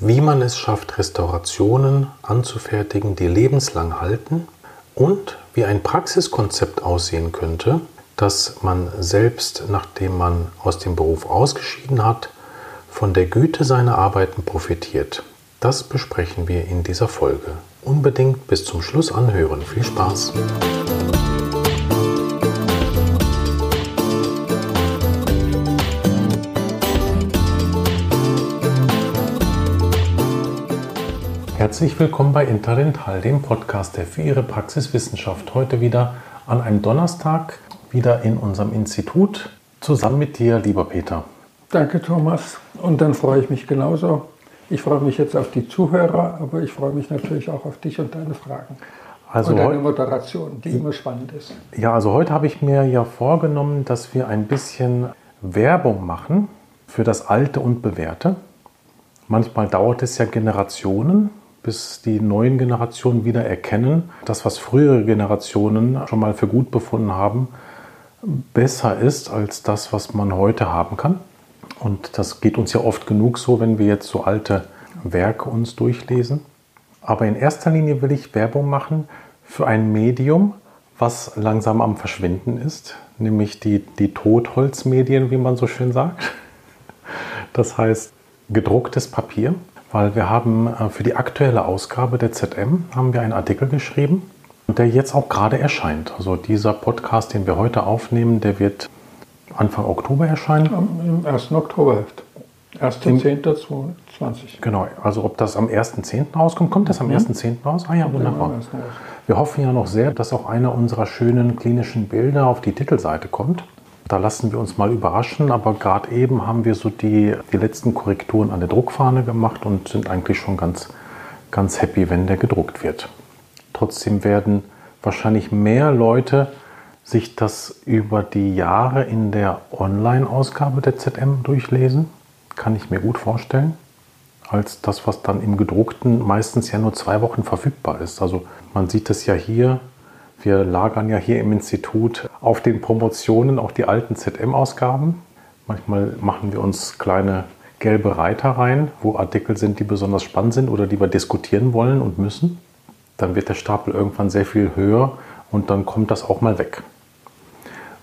wie man es schafft, Restaurationen anzufertigen, die lebenslang halten und wie ein Praxiskonzept aussehen könnte, das man selbst, nachdem man aus dem Beruf ausgeschieden hat, von der Güte seiner Arbeiten profitiert. Das besprechen wir in dieser Folge. Unbedingt bis zum Schluss anhören. Viel Spaß! Herzlich willkommen bei Interdental, dem Podcast, der für Ihre Praxiswissenschaft heute wieder an einem Donnerstag wieder in unserem Institut zusammen mit dir, lieber Peter. Danke, Thomas. Und dann freue ich mich genauso. Ich freue mich jetzt auf die Zuhörer, aber ich freue mich natürlich auch auf dich und deine Fragen. Also und deine Moderation, die immer spannend ist. Ja, also heute habe ich mir ja vorgenommen, dass wir ein bisschen Werbung machen für das Alte und Bewährte. Manchmal dauert es ja Generationen, bis die neuen Generationen wieder erkennen, dass was frühere Generationen schon mal für gut befunden haben, besser ist als das, was man heute haben kann. Und das geht uns ja oft genug so, wenn wir jetzt so alte Werke uns durchlesen. Aber in erster Linie will ich Werbung machen für ein Medium, was langsam am Verschwinden ist, nämlich die, die Totholzmedien, wie man so schön sagt. Das heißt gedrucktes Papier weil wir haben äh, für die aktuelle Ausgabe der ZM haben wir einen Artikel geschrieben, der jetzt auch gerade erscheint. Also dieser Podcast, den wir heute aufnehmen, der wird Anfang Oktober erscheinen. Am 1. Oktoberheft. 1.10.2020. Genau, also ob das am 1.10. rauskommt, kommt das am mhm. 1.10. raus? Ah ja, wunderbar. Wir hoffen ja noch sehr, dass auch einer unserer schönen klinischen Bilder auf die Titelseite kommt. Da lassen wir uns mal überraschen, aber gerade eben haben wir so die, die letzten Korrekturen an der Druckfahne gemacht und sind eigentlich schon ganz, ganz happy, wenn der gedruckt wird. Trotzdem werden wahrscheinlich mehr Leute sich das über die Jahre in der Online-Ausgabe der ZM durchlesen, kann ich mir gut vorstellen, als das, was dann im gedruckten meistens ja nur zwei Wochen verfügbar ist. Also man sieht es ja hier, wir lagern ja hier im Institut auf den Promotionen auch die alten ZM-Ausgaben. Manchmal machen wir uns kleine gelbe Reiter rein, wo Artikel sind, die besonders spannend sind oder die wir diskutieren wollen und müssen. Dann wird der Stapel irgendwann sehr viel höher und dann kommt das auch mal weg.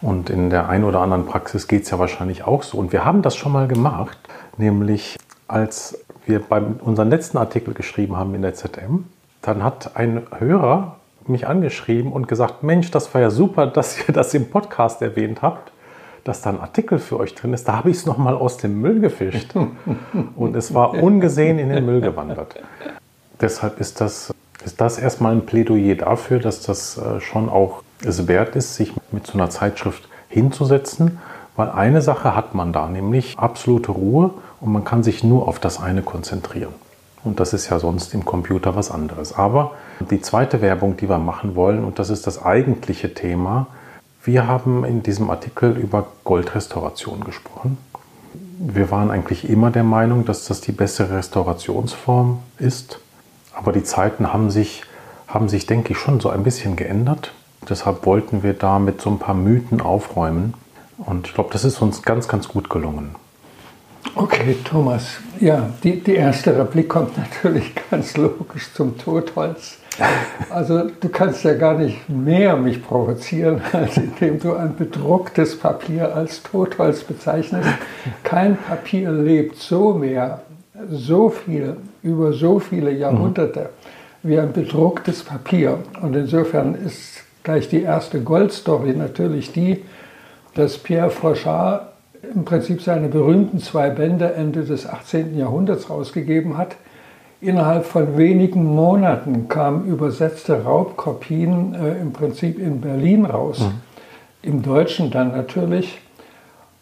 Und in der einen oder anderen Praxis geht es ja wahrscheinlich auch so. Und wir haben das schon mal gemacht, nämlich als wir bei unserem letzten Artikel geschrieben haben in der ZM, dann hat ein Hörer mich angeschrieben und gesagt, Mensch, das war ja super, dass ihr das im Podcast erwähnt habt, dass da ein Artikel für euch drin ist. Da habe ich es nochmal aus dem Müll gefischt und es war ungesehen in den Müll gewandert. Deshalb ist das, ist das erstmal ein Plädoyer dafür, dass das äh, schon auch es wert ist, sich mit so einer Zeitschrift hinzusetzen, weil eine Sache hat man da, nämlich absolute Ruhe und man kann sich nur auf das eine konzentrieren. Und das ist ja sonst im Computer was anderes. Aber die zweite Werbung, die wir machen wollen, und das ist das eigentliche Thema, wir haben in diesem Artikel über Goldrestauration gesprochen. Wir waren eigentlich immer der Meinung, dass das die bessere Restaurationsform ist. Aber die Zeiten haben sich, haben sich, denke ich, schon so ein bisschen geändert. Deshalb wollten wir da mit so ein paar Mythen aufräumen. Und ich glaube, das ist uns ganz, ganz gut gelungen. Okay, Thomas. Ja, die, die erste Replik kommt natürlich ganz logisch zum Totholz. Also du kannst ja gar nicht mehr mich provozieren, als indem du ein bedrucktes Papier als Totholz bezeichnest. Kein Papier lebt so mehr, so viel, über so viele Jahrhunderte wie ein bedrucktes Papier. Und insofern ist gleich die erste Goldstory natürlich die, dass Pierre Frochard im Prinzip seine berühmten zwei Bände Ende des 18. Jahrhunderts rausgegeben hat. Innerhalb von wenigen Monaten kamen übersetzte Raubkopien äh, im Prinzip in Berlin raus, mhm. im Deutschen dann natürlich.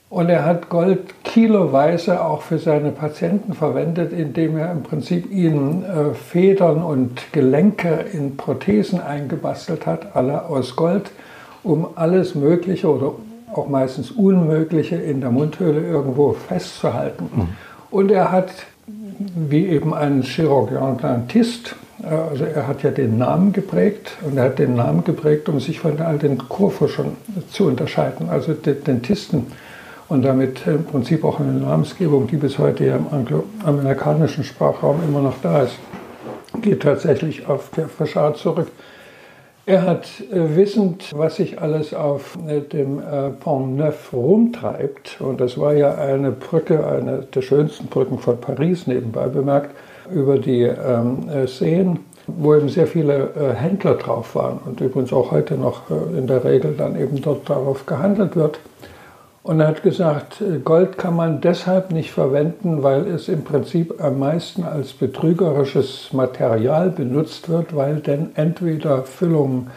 Und er hat Gold kiloweise auch für seine Patienten verwendet, indem er im Prinzip ihnen äh, Federn und Gelenke in Prothesen eingebastelt hat, alle aus Gold, um alles Mögliche oder auch meistens Unmögliche in der Mundhöhle irgendwo festzuhalten. Mhm. Und er hat, wie eben ein Chirurgien Dentist, äh, also er hat ja den Namen geprägt und er hat den Namen geprägt, um sich von all den Kurforschern zu unterscheiden, also den Dentisten. und damit im Prinzip auch eine Namensgebung, die bis heute ja im angloamerikanischen Sprachraum immer noch da ist, geht tatsächlich auf Pierre Fauchard zurück. Er hat äh, wissend, was sich alles auf äh, dem äh, Pont Neuf rumtreibt, und das war ja eine Brücke, eine der schönsten Brücken von Paris nebenbei bemerkt, über die ähm, Seen, wo eben sehr viele äh, Händler drauf waren und übrigens auch heute noch äh, in der Regel dann eben dort darauf gehandelt wird. Und er hat gesagt, äh, Gold kann man deshalb nicht verwenden, weil es im Prinzip am meisten als betrügerisches Material benutzt wird, weil denn entweder Füllungen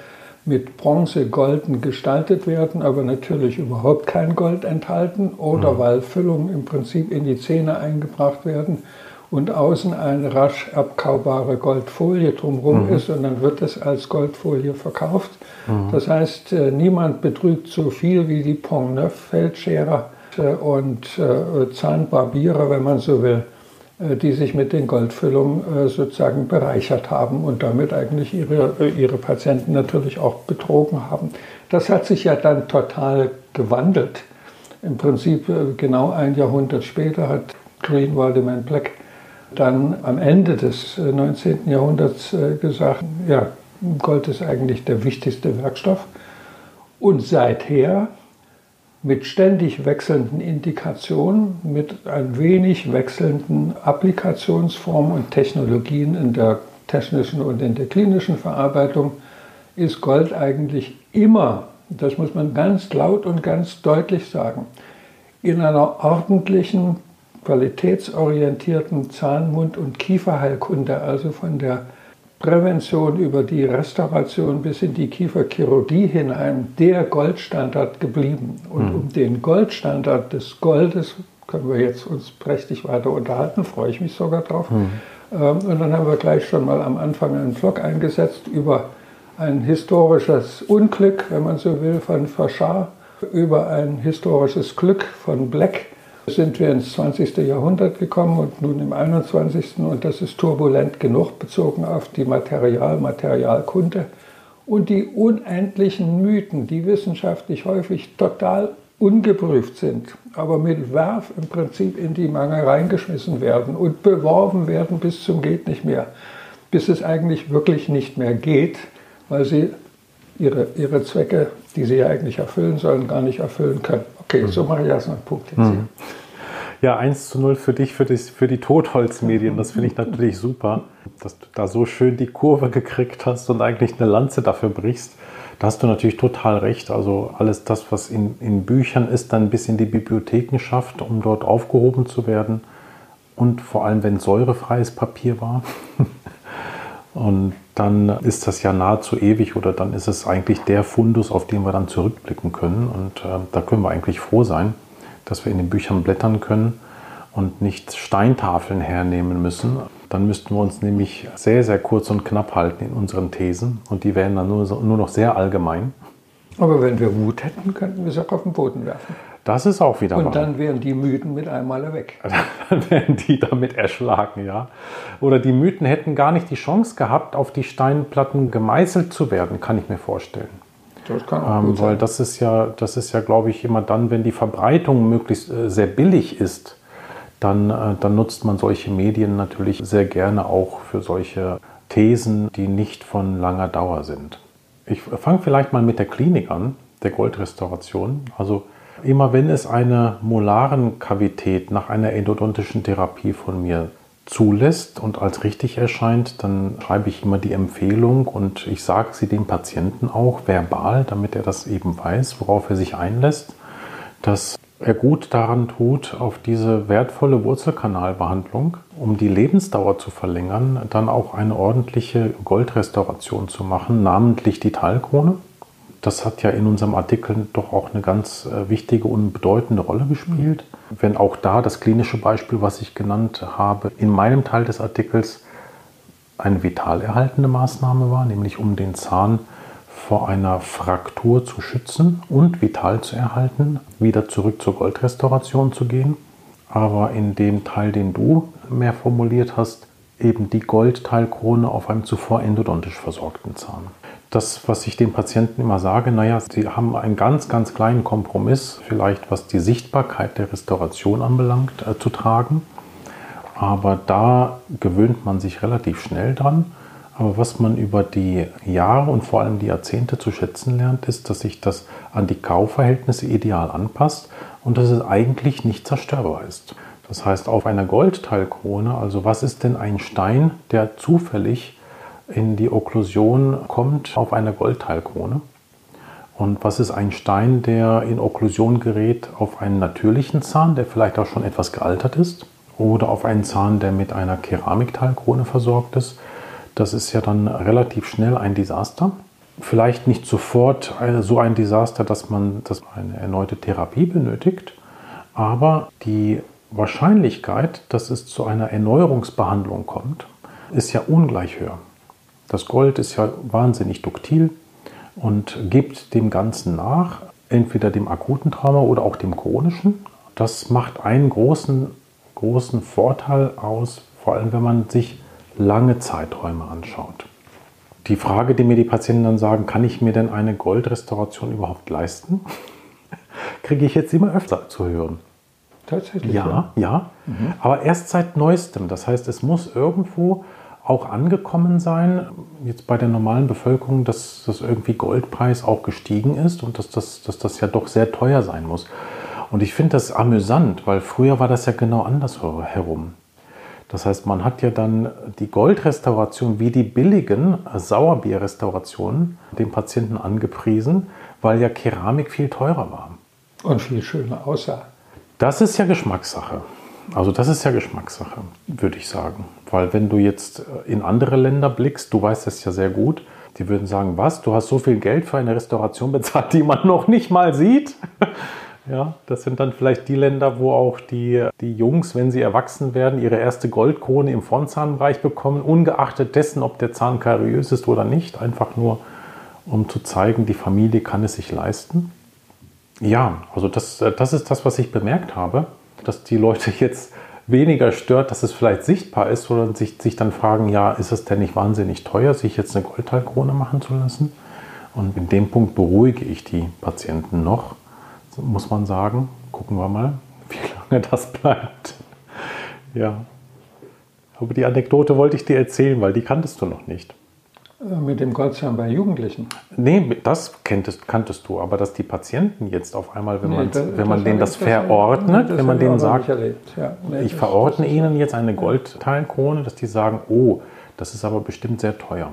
mit Bronze golden gestaltet werden, aber natürlich überhaupt kein Gold enthalten, oder mhm. weil Füllungen im Prinzip in die Zähne eingebracht werden und außen eine rasch abkaubare Goldfolie drumherum mhm. ist und dann wird es als Goldfolie verkauft. Mhm. Das heißt, äh, niemand betrügt so viel wie die Pont Neuf Feldscherer äh, und äh, Zahnbarbierer, wenn man so will, die sich mit den Goldfüllungen sozusagen bereichert haben und damit eigentlich ihre, ihre Patienten natürlich auch betrogen haben. Das hat sich ja dann total gewandelt. Im Prinzip genau ein Jahrhundert später hat Greenwald Man Black dann am Ende des 19. Äh, Jahrhunderts äh, gesagt, ja, Gold ist eigentlich der wichtigste Werkstoff. Und seither mit ständig wechselnden Indikationen, mit ein wenig wechselnden Applikationsformen und Technologien in der technischen und in der klinischen Verarbeitung, ist Gold eigentlich immer, das muss man ganz laut und ganz deutlich sagen, in einer ordentlichen qualitätsorientierten Zahn-, Mund- und Kieferheilkunde, also von der Prävention über die Restauration bis in die Kieferchirurgie hinein, der Goldstandard geblieben. Und mhm. um den Goldstandard des Goldes können wir jetzt uns prächtig weiter unterhalten, freue ich mich sogar drauf. Mhm. Ähm, und dann haben wir gleich schon mal am Anfang einen Vlog eingesetzt über ein historisches Unglück, wenn man so will, von Fauchard, über ein historisches Glück von Black sind wir ins 20. Jahrhundert gekommen und nun im 21. und das ist turbulent genug bezogen auf die Material, Materialkunde und die unendlichen Mythen, die wissenschaftlich häufig total ungeprüft sind, aber mit Werf im Prinzip in die Mangel reingeschmissen werden und beworben werden bis zum geht nicht mehr, bis es eigentlich wirklich nicht mehr geht, weil sie ihre, ihre Zwecke, die sie ja eigentlich erfüllen sollen, gar nicht erfüllen können. Okay, so mache ich erstmal einen Punkt jetzt hier. Ja, 1 zu 0 für dich, für, das, für die Totholzmedien. Das finde ich natürlich super, dass du da so schön die Kurve gekriegt hast und eigentlich eine Lanze dafür brichst. Da hast du natürlich total recht. Also alles das, was in, in Büchern ist, dann bis in die Bibliotheken schafft, um dort aufgehoben zu werden. Und vor allem, wenn säurefreies Papier war. Und dann ist das ja nahezu ewig oder dann ist es eigentlich der Fundus, auf den wir dann zurückblicken können. Und äh, da können wir eigentlich froh sein, dass wir in den Büchern blättern können und nicht Steintafeln hernehmen müssen. Dann müssten wir uns nämlich sehr, sehr kurz und knapp halten in unseren Thesen und die wären dann nur, nur noch sehr allgemein. Aber wenn wir Wut hätten, könnten wir sie auch auf den Boden werfen. Das ist auch wieder Und wahr. dann wären die Mythen mit einmal weg. dann wären die damit erschlagen, ja. Oder die Mythen hätten gar nicht die Chance gehabt, auf die Steinplatten gemeißelt zu werden, kann ich mir vorstellen. Das kann auch ähm, Weil das ist ja, das ist ja, glaube ich, immer dann, wenn die Verbreitung möglichst äh, sehr billig ist, dann, äh, dann nutzt man solche Medien natürlich sehr gerne auch für solche Thesen, die nicht von langer Dauer sind. Ich fange vielleicht mal mit der Klinik an, der Goldrestauration. Also Immer wenn es eine Molarenkavität nach einer endodontischen Therapie von mir zulässt und als richtig erscheint, dann schreibe ich immer die Empfehlung und ich sage sie dem Patienten auch verbal, damit er das eben weiß, worauf er sich einlässt, dass er gut daran tut, auf diese wertvolle Wurzelkanalbehandlung, um die Lebensdauer zu verlängern, dann auch eine ordentliche Goldrestauration zu machen, namentlich die Talkrone das hat ja in unserem Artikel doch auch eine ganz äh, wichtige und bedeutende Rolle gespielt. Wenn auch da das klinische Beispiel, was ich genannt habe, in meinem Teil des Artikels eine vital erhaltende Maßnahme war, nämlich um den Zahn vor einer Fraktur zu schützen und vital zu erhalten, wieder zurück zur Goldrestauration zu gehen. Aber in dem Teil, den du mehr formuliert hast, eben die Goldteilkrone auf einem zuvor endodontisch versorgten Zahn. Das, was ich den Patienten immer sage, naja, sie haben einen ganz, ganz kleinen Kompromiss, vielleicht was die Sichtbarkeit der Restauration anbelangt, äh, zu tragen. Aber da gewöhnt man sich relativ schnell dran. Aber was man über die Jahre und vor allem die Jahrzehnte zu schätzen lernt, ist, dass sich das an die Kauverhältnisse ideal anpasst und dass es eigentlich nicht zerstörbar ist. Das heißt, auf einer Goldteilkrone, also was ist denn ein Stein, der zufällig in die Okklusion kommt auf einer Goldteilkrone? Und was ist ein Stein, der in Okklusion gerät auf einen natürlichen Zahn, der vielleicht auch schon etwas gealtert ist? Oder auf einen Zahn, der mit einer Keramikteilkrone versorgt ist? Das ist ja dann relativ schnell ein Desaster. Vielleicht nicht sofort so ein Desaster, dass man dass eine erneute Therapie benötigt, aber die Wahrscheinlichkeit, dass es zu einer Erneuerungsbehandlung kommt, ist ja ungleich höher. Das Gold ist ja wahnsinnig duktil und gibt dem Ganzen nach, entweder dem akuten Trauma oder auch dem chronischen. Das macht einen großen, großen Vorteil aus, vor allem wenn man sich lange Zeiträume anschaut. Die Frage, die mir die Patienten dann sagen, kann ich mir denn eine Goldrestauration überhaupt leisten, kriege ich jetzt immer öfter zu hören. Tatsächlich. Ja, ja. ja. Mhm. Aber erst seit neuestem. Das heißt, es muss irgendwo auch angekommen sein, jetzt bei der normalen Bevölkerung, dass das irgendwie Goldpreis auch gestiegen ist und dass das, dass das ja doch sehr teuer sein muss. Und ich finde das amüsant, weil früher war das ja genau andersherum. Das heißt, man hat ja dann die Goldrestauration wie die billigen Sauerbierrestaurationen dem Patienten angepriesen, weil ja Keramik viel teurer war. Und viel schöner aussah. Das ist ja Geschmackssache. Also das ist ja Geschmackssache, würde ich sagen. Weil wenn du jetzt in andere Länder blickst, du weißt das ja sehr gut, die würden sagen, was, du hast so viel Geld für eine Restauration bezahlt, die man noch nicht mal sieht. Ja, das sind dann vielleicht die Länder, wo auch die, die Jungs, wenn sie erwachsen werden, ihre erste Goldkrone im Frontzahnbereich bekommen, ungeachtet dessen, ob der Zahn kariös ist oder nicht. Einfach nur, um zu zeigen, die Familie kann es sich leisten. Ja, also das, das ist das, was ich bemerkt habe, dass die Leute jetzt weniger stört, dass es vielleicht sichtbar ist, sondern sich, sich dann fragen, ja, ist es denn nicht wahnsinnig teuer, sich jetzt eine Goldteilkrone machen zu lassen? Und in dem Punkt beruhige ich die Patienten noch muss man sagen. Gucken wir mal, wie lange das bleibt. Ja. Aber die Anekdote wollte ich dir erzählen, weil die kanntest du noch nicht. Äh, mit dem Goldzahn bei Jugendlichen? Nee, das kanntest, kanntest du, aber dass die Patienten jetzt auf einmal, wenn, nee, man, das, wenn man denen das verordnet, das wenn man denen sagt, ja, nee, ich verordne ihnen jetzt eine Goldteilkrone, dass die sagen, oh, das ist aber bestimmt sehr teuer.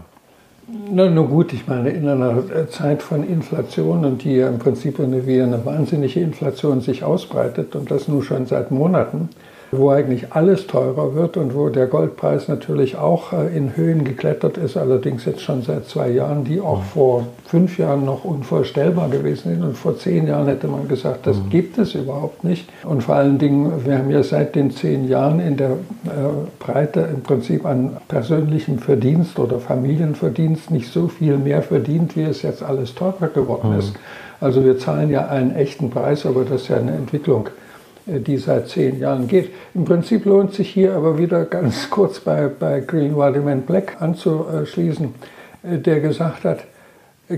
Na, nur gut, ich meine, in einer Zeit von Inflation und die ja im Prinzip eine, wie eine wahnsinnige Inflation sich ausbreitet und das nun schon seit Monaten, wo eigentlich alles teurer wird und wo der Goldpreis natürlich auch äh, in Höhen geklettert ist, allerdings jetzt schon seit zwei Jahren, die auch vor fünf Jahren noch unvorstellbar gewesen sind. Und vor zehn Jahren hätte man gesagt, das mhm. gibt es überhaupt nicht. Und vor allen Dingen, wir haben ja seit den zehn Jahren in der äh, Breite im Prinzip an persönlichem Verdienst oder Familienverdienst nicht so viel mehr verdient, wie es jetzt alles teurer geworden mhm. ist. Also wir zahlen ja einen echten Preis, aber das ist ja eine Entwicklung die seit zehn Jahren geht. Im Prinzip lohnt sich hier aber wieder ganz kurz bei, bei Green Vitamin Black anzuschließen, äh, der gesagt hat,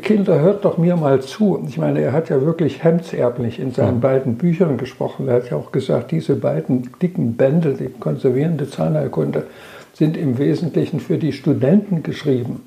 Kinder, hört doch mir mal zu. Ich meine, er hat ja wirklich hemdserblich in seinen beiden Büchern gesprochen. Er hat ja auch gesagt, diese beiden dicken Bände, die konservierende Zahnheilkunde, sind im Wesentlichen für die Studenten geschrieben.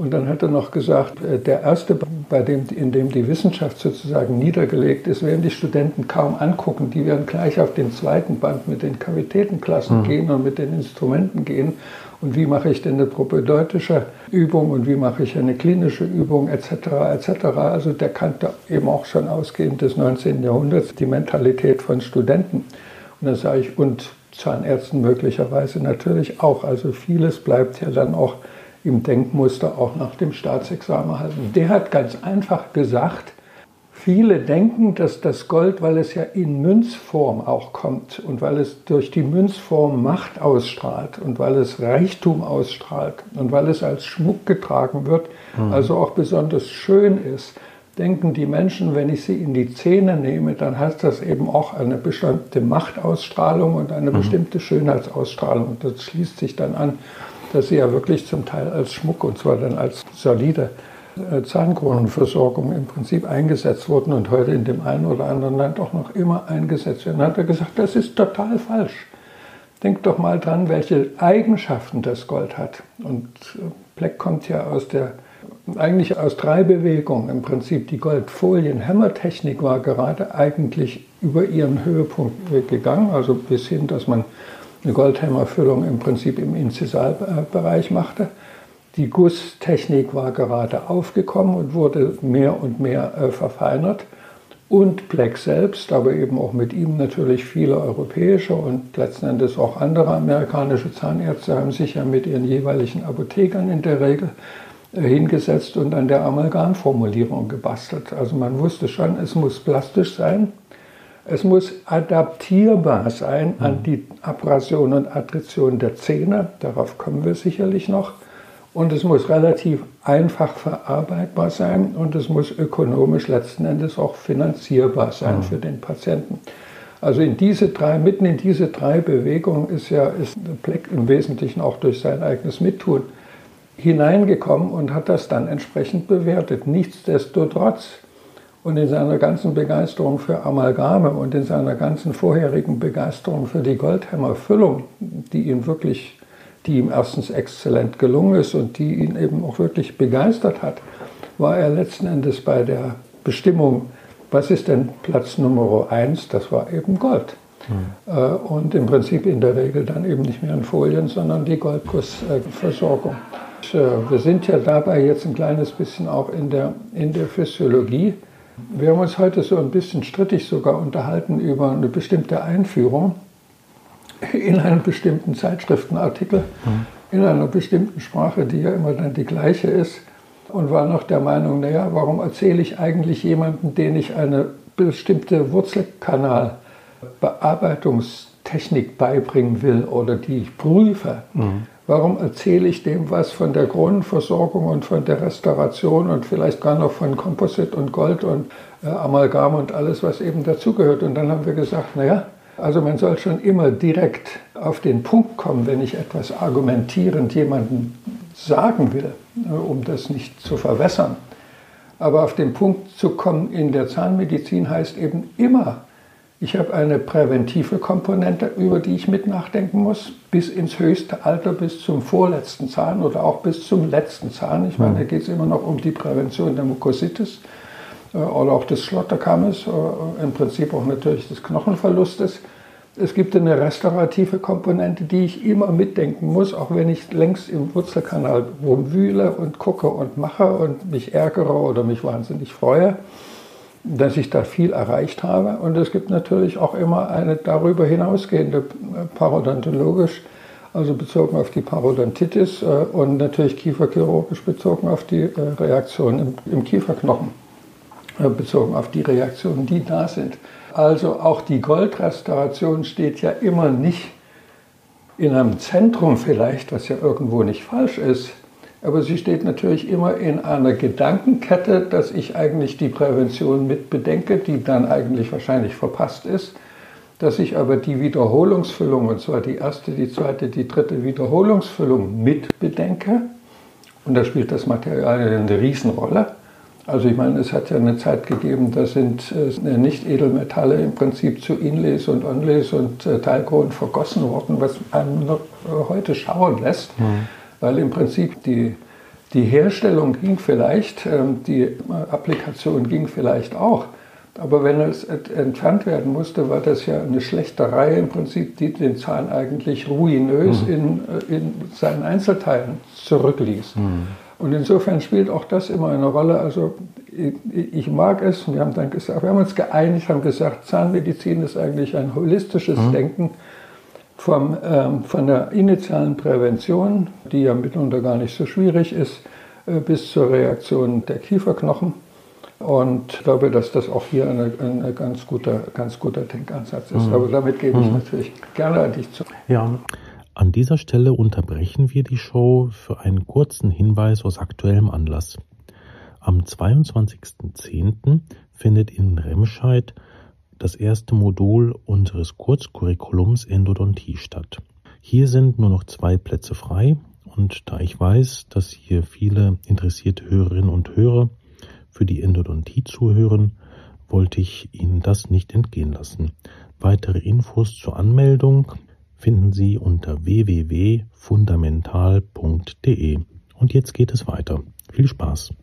Und dann hat er noch gesagt, äh, der erste, bei dem, in dem die Wissenschaft sozusagen niedergelegt ist, werden die Studenten kaum angucken. Die werden gleich auf den zweiten Band mit den Kavitätenklassen mhm. gehen und mit den Instrumenten gehen. Und wie mache ich denn eine propedeutische Übung und wie mache ich eine klinische Übung etc. etc. Also der kannte eben auch schon ausgehend des 19. Jahrhunderts die Mentalität von Studenten. Und dann sage ich, und Zahnärzten möglicherweise natürlich auch. Also vieles bleibt ja dann auch im Denkmuster auch nach dem Staatsexamen halten. Der hat ganz einfach gesagt, viele denken, dass das Gold, weil es ja in Münzform auch kommt und weil es durch die Münzform Macht ausstrahlt und weil es Reichtum ausstrahlt und weil es als Schmuck getragen wird, mhm. also auch besonders schön ist, denken die Menschen, wenn ich sie in die Zähne nehme, dann hat das eben auch eine bestimmte Machtausstrahlung und eine mhm. bestimmte Schönheitsausstrahlung. Und das schließt sich dann an dass sie ja wirklich zum Teil als Schmuck, und zwar dann als solide äh, Zahnkronenversorgung im Prinzip eingesetzt wurden und heute in dem einen oder anderen Land auch noch immer eingesetzt werden. Dann hat er gesagt, das ist total falsch. Denkt doch mal dran, welche Eigenschaften das Gold hat. Und Black kommt ja aus der, eigentlich aus drei Bewegungen. Im Prinzip die Goldfolien-Hämmertechnik war gerade eigentlich über ihren Höhepunkt gegangen, also bis hin, dass man eine Goldhämmerfüllung im Prinzip im Inzisalbereich machte. Die Gusstechnik war gerade aufgekommen und wurde mehr und mehr äh, verfeinert. Und Black selbst, aber eben auch mit ihm natürlich viele europäische und letzten Endes auch andere amerikanische Zahnärzte haben sich ja mit ihren jeweiligen Apothekern in der Regel äh, hingesetzt und an der Amalgamformulierung gebastelt. Also man wusste schon, es muss plastisch sein, es muss adaptierbar sein an die Abrasion und Adtrition der Zähne, darauf kommen wir sicherlich noch. Und es muss relativ einfach verarbeitbar sein und es muss ökonomisch letzten Endes auch finanzierbar sein mhm. für den Patienten. Also in diese drei, mitten in diese drei Bewegungen ist ja ist Black im Wesentlichen auch durch sein eigenes Mittun hineingekommen und hat das dann entsprechend bewertet. Nichtsdestotrotz und in seiner ganzen Begeisterung für Amalgame und in seiner ganzen vorherigen Begeisterung für die Goldhammerfüllung, die ihn wirklich, die ihm erstens exzellent gelungen ist und die ihn eben auch wirklich begeistert hat, war er letzten Endes bei der Bestimmung, was ist denn Platz Nummer eins? Das war eben Gold. Mhm. Und im Prinzip in der Regel dann eben nicht mehr in Folien, sondern die Goldgussversorgung. Äh, wir sind ja dabei jetzt ein kleines bisschen auch in der, in der Physiologie. Wir haben uns heute so ein bisschen strittig sogar unterhalten über eine bestimmte Einführung in einen bestimmten Zeitschriftenartikel, mhm. in einer bestimmten Sprache, die ja immer dann die gleiche ist, und war noch der Meinung, naja, warum erzähle ich eigentlich jemandem, den ich eine bestimmte Wurzelkanalbearbeitungstechnik beibringen will oder die ich prüfe? Mhm. Warum erzähle ich dem was von der Grundversorgung und von der Restauration und vielleicht gar noch von Komposit und Gold und äh, Amalgam und alles, was eben dazugehört? Und dann haben wir gesagt, naja, also man soll schon immer direkt auf den Punkt kommen, wenn ich etwas argumentierend jemandem sagen will, äh, um das nicht zu verwässern. Aber auf den Punkt zu kommen in der Zahnmedizin heißt eben immer ich habe eine präventive Komponente, über die ich mit nachdenken muss, bis ins höchste Alter, bis zum vorletzten Zahn oder auch bis zum letzten Zahn. Ich meine, da geht es immer noch um die Prävention der Mukositis äh, oder auch des Schlotterkammes, äh, im Prinzip auch natürlich des Knochenverlustes. Es gibt eine restaurative Komponente, die ich immer mitdenken muss, auch wenn ich längst im Wurzelkanal rumwühle und gucke und mache und mich ärgere oder mich wahnsinnig freue dass ich da viel erreicht habe. Und es gibt natürlich auch immer eine darüber hinausgehende äh, parodontologisch, also bezogen auf die Parodontitis äh, und natürlich kieferchirurgisch bezogen auf die äh, Reaktionen im, im Kieferknochen, bezogen auf die Reaktionen, die da sind. Also auch die Goldrestauration steht ja immer nicht in einem Zentrum vielleicht, was ja irgendwo nicht falsch ist, aber sie steht natürlich immer in einer Gedankenkette, dass ich eigentlich die Prävention mit bedenke, die dann eigentlich wahrscheinlich verpasst ist, dass ich aber die Wiederholungsfüllung, und zwar die erste, die zweite, die dritte Wiederholungsfüllung mit bedenke. Und da spielt das Material eine Riesenrolle. Also ich meine, es hat ja eine Zeit gegeben, da sind äh, Nicht-Edelmetalle im Prinzip zu Inlays und Onlays und äh, Teilkronen vergossen worden, was einem noch äh, heute schauen lässt. Mhm weil im Prinzip die, die Herstellung ging vielleicht, ähm, die Applikation ging vielleicht auch. Aber wenn es entfernt werden musste, war das ja eine Schlechtereihe im Prinzip, die den Zahn eigentlich ruinös mhm. in, äh, in seinen Einzelteilen zurückließ. Mhm. Und insofern spielt auch das immer eine Rolle. Also ich, ich, mag es, wir haben dann gesagt, wir haben uns geeinigt, haben gesagt, Zahnmedizin ist eigentlich ein holistisches mhm. Denken vom, ähm, von der initialen Prävention, die ja mitunter gar nicht so schwierig ist, äh, bis zur Reaktion der Kieferknochen. Und ich glaube, dass das auch hier ein, ganz, guter, ganz guter Denkansatz ist. Mhm. Aber damit gebe ich mhm. natürlich gerne an dich zu. Ja. An dieser Stelle unterbrechen wir die Show für einen kurzen Hinweis aus aktuellem Anlass. Am 22.10. findet in Remscheid das erste Modul unseres Kurzcurriculums Endodontie statt. Hier sind nur noch zwei Plätze frei Und da ich weiß, dass hier viele interessierte Hörerinnen und Hörer für die Endodontie zuhören, wollte ich Ihnen das nicht entgehen lassen. Weitere Infos zur Anmeldung finden Sie unter www.fundamental.de. Und jetzt geht es weiter. Viel Spaß.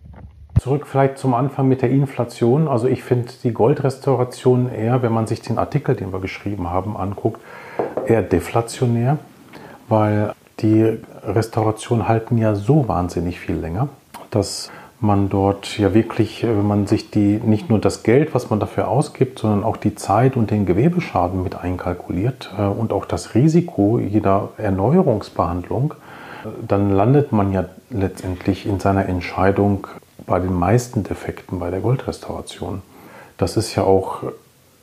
Zurück vielleicht zum Anfang mit der Inflation. Also ich finde die Goldrestauration eher, wenn man sich den Artikel, den wir geschrieben haben, anguckt, eher deflationär, weil die Restaurationen halten ja so wahnsinnig viel länger, dass man dort ja wirklich, wenn man sich die nicht nur das Geld, was man dafür ausgibt, sondern auch die Zeit und den Gewebeschaden mit einkalkuliert äh, und auch das Risiko jeder Erneuerungsbehandlung, äh, dann landet man ja letztendlich in seiner Entscheidung bei den meisten Defekten bei der Goldrestauration. Das ist ja auch,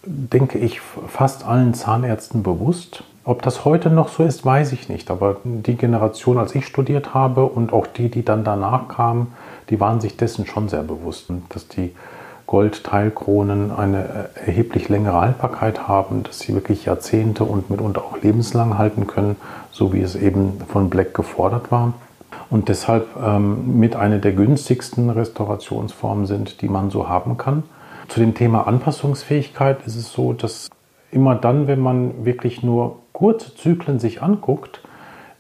denke ich, fast allen Zahnärzten bewusst. Ob das heute noch so ist, weiß ich nicht. Aber die Generation, als ich studiert habe und auch die, die dann danach kamen, die waren sich dessen schon sehr bewusst, dass die Goldteilkronen eine erheblich längere Haltbarkeit haben, dass sie wirklich Jahrzehnte und mitunter auch lebenslang halten können, so wie es eben von Black gefordert war und deshalb ähm, mit einer der günstigsten Restaurationsformen sind, die man so haben kann. Zu dem Thema Anpassungsfähigkeit ist es so, dass immer dann, wenn man wirklich nur kurze Zyklen sich anguckt,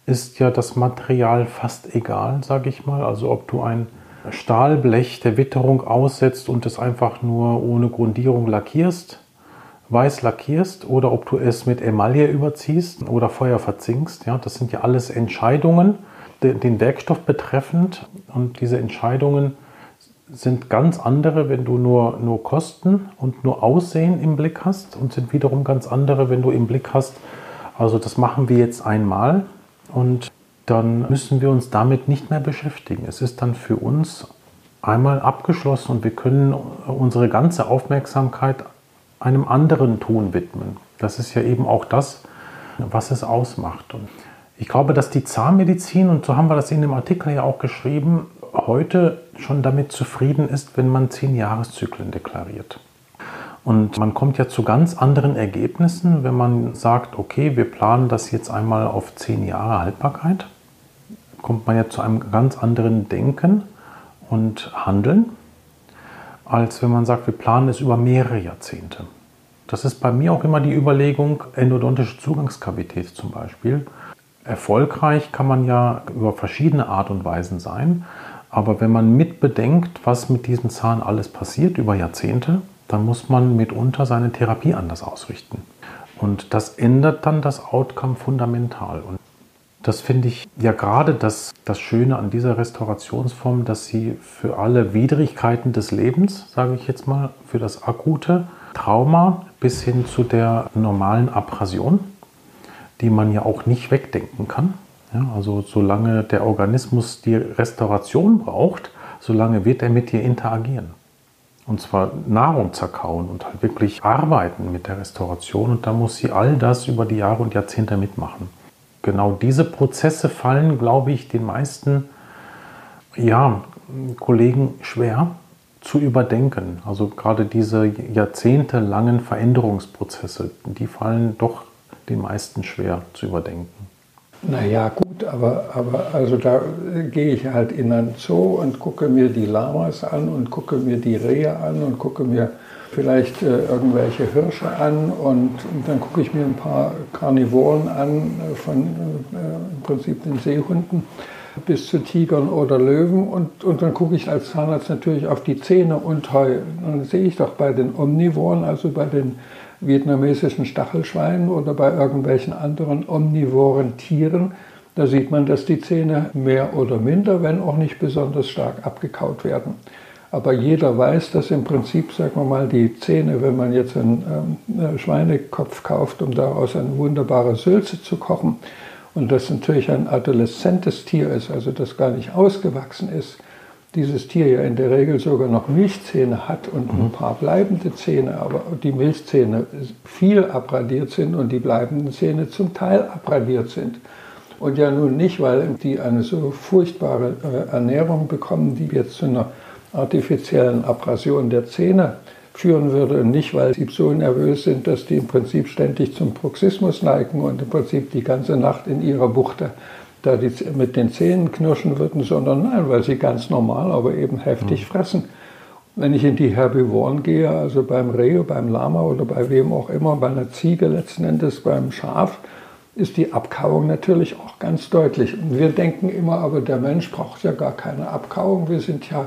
ist ja das Material fast egal, sage ich mal. Also ob du ein Stahlblech der Witterung aussetzt und es einfach nur ohne Grundierung lackierst, weiß lackierst oder ob du es mit Emaille überziehst oder Feuer verzinkst. Ja, das sind ja alles Entscheidungen, den Werkstoff betreffend. Und diese Entscheidungen sind ganz andere, wenn du nur, nur Kosten und nur Aussehen im Blick hast und sind wiederum ganz andere, wenn du im Blick hast, also das machen wir jetzt einmal und dann müssen wir uns damit nicht mehr beschäftigen. Es ist dann für uns einmal abgeschlossen und wir können unsere ganze Aufmerksamkeit einem anderen Tun widmen. Das ist ja eben auch das, was es ausmacht. Und ich glaube, dass die Zahnmedizin, und so haben wir das in dem Artikel ja auch geschrieben, heute schon damit zufrieden ist, wenn man zehn Jahreszyklen deklariert. Und man kommt ja zu ganz anderen Ergebnissen, wenn man sagt, okay, wir planen das jetzt einmal auf zehn Jahre Haltbarkeit, kommt man ja zu einem ganz anderen Denken und Handeln, als wenn man sagt, wir planen es über mehrere Jahrzehnte. Das ist bei mir auch immer die Überlegung, endodontische Zugangskavität zum Beispiel. Erfolgreich kann man ja über verschiedene Art und Weisen sein. Aber wenn man mitbedenkt, was mit diesem Zahn alles passiert über Jahrzehnte, dann muss man mitunter seine Therapie anders ausrichten. Und das ändert dann das Outcome fundamental. Und das finde ich ja gerade das, das Schöne an dieser Restaurationsform, dass sie für alle Widrigkeiten des Lebens, sage ich jetzt mal, für das akute Trauma bis hin zu der normalen Abrasion, die man ja auch nicht wegdenken kann. Ja, also solange der Organismus die Restauration braucht, solange wird er mit dir interagieren. Und zwar Nahrung zerkauen und halt wirklich arbeiten mit der Restauration. Und da muss sie all das über die Jahre und Jahrzehnte mitmachen. Genau diese Prozesse fallen, glaube ich, den meisten ja, Kollegen schwer zu überdenken. Also gerade diese jahrzehntelangen Veränderungsprozesse, die fallen doch den meisten schwer zu überdenken. Naja, gut, aber, aber also da gehe ich halt in ein Zoo und gucke mir die Lamas an und gucke mir die Rehe an und gucke mir vielleicht äh, irgendwelche Hirsche an und, und, dann gucke ich mir ein paar Karnivoren an, äh, von äh, im Prinzip den Seehunden bis zu Tigern oder Löwen und, und dann gucke ich als Zahnarzt natürlich auf die Zähne und Heu. Dann sehe ich doch bei den Omnivoren, also bei den vietnamesischen Stachelschweinen oder bei irgendwelchen anderen omnivoren Tieren, da sieht man, dass die Zähne mehr oder minder, wenn auch nicht besonders stark abgekaut werden. Aber jeder weiß, dass im Prinzip, sagen wir mal, die Zähne, wenn man jetzt einen ähm, Schweinekopf kauft, um daraus eine wunderbare Sülze zu kochen, und das natürlich ein adoleszentes Tier ist, also das gar nicht ausgewachsen ist, dieses Tier ja in der Regel sogar noch Milchzähne hat und ein mhm. paar bleibende Zähne, aber die Milchzähne viel abradiert sind und die bleibenden Zähne zum Teil abradiert sind. Und ja nun nicht, weil die eine so furchtbare äh, Ernährung bekommen, die jetzt zu einer artifiziellen Abrasion der Zähne führen würde und nicht, weil sie so nervös sind, dass die im Prinzip ständig zum Bruxismus neigen und im Prinzip die ganze Nacht in ihrer Buchte da die mit den Zähnen knirschen würden, sondern nein, weil sie ganz normal, aber eben heftig mhm. fressen. Wenn ich in die Herbivoren gehe, also beim Reh, beim Lama oder bei wem auch immer, bei einer Ziege letzten Endes, beim Schaf, ist die Abkauung natürlich auch ganz deutlich. Und wir denken immer, aber der Mensch braucht ja gar keine Abkauung. Wir sind ja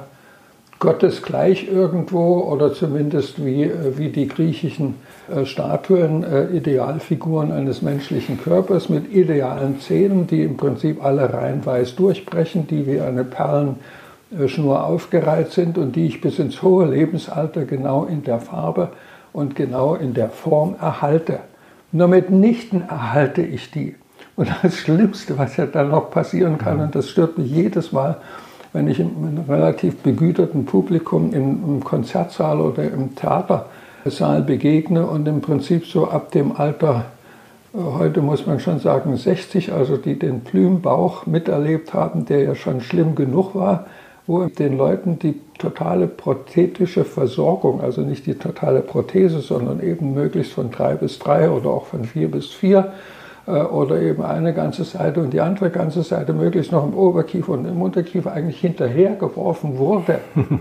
Gottes gleich irgendwo oder zumindest wie, äh, wie die griechischen äh, Statuen, äh, Idealfiguren eines menschlichen Körpers mit idealen Zähnen, die im Prinzip alle rein weiß durchbrechen, die wie eine Perlenschnur aufgereiht sind und die ich bis ins hohe Lebensalter genau in der Farbe und genau in der Form erhalte. Nur mitnichten erhalte ich die. Und das Schlimmste, was ja dann noch passieren kann, und das stört mich jedes Mal, wenn ich in einem relativ begüterten Publikum im Konzertsaal oder im Theatersaal begegne und im Prinzip so ab dem Alter, äh, heute muss man schon sagen 60, also die den Plümbauch miterlebt haben, der ja schon schlimm genug war, wo den Leuten die totale prothetische Versorgung, also nicht die totale Prothese, sondern eben möglichst von drei bis drei oder auch von vier bis vier oder eben eine ganze Seite und die andere ganze Seite möglichst noch im Oberkiefer und im Unterkiefer eigentlich hinterhergeworfen wurde.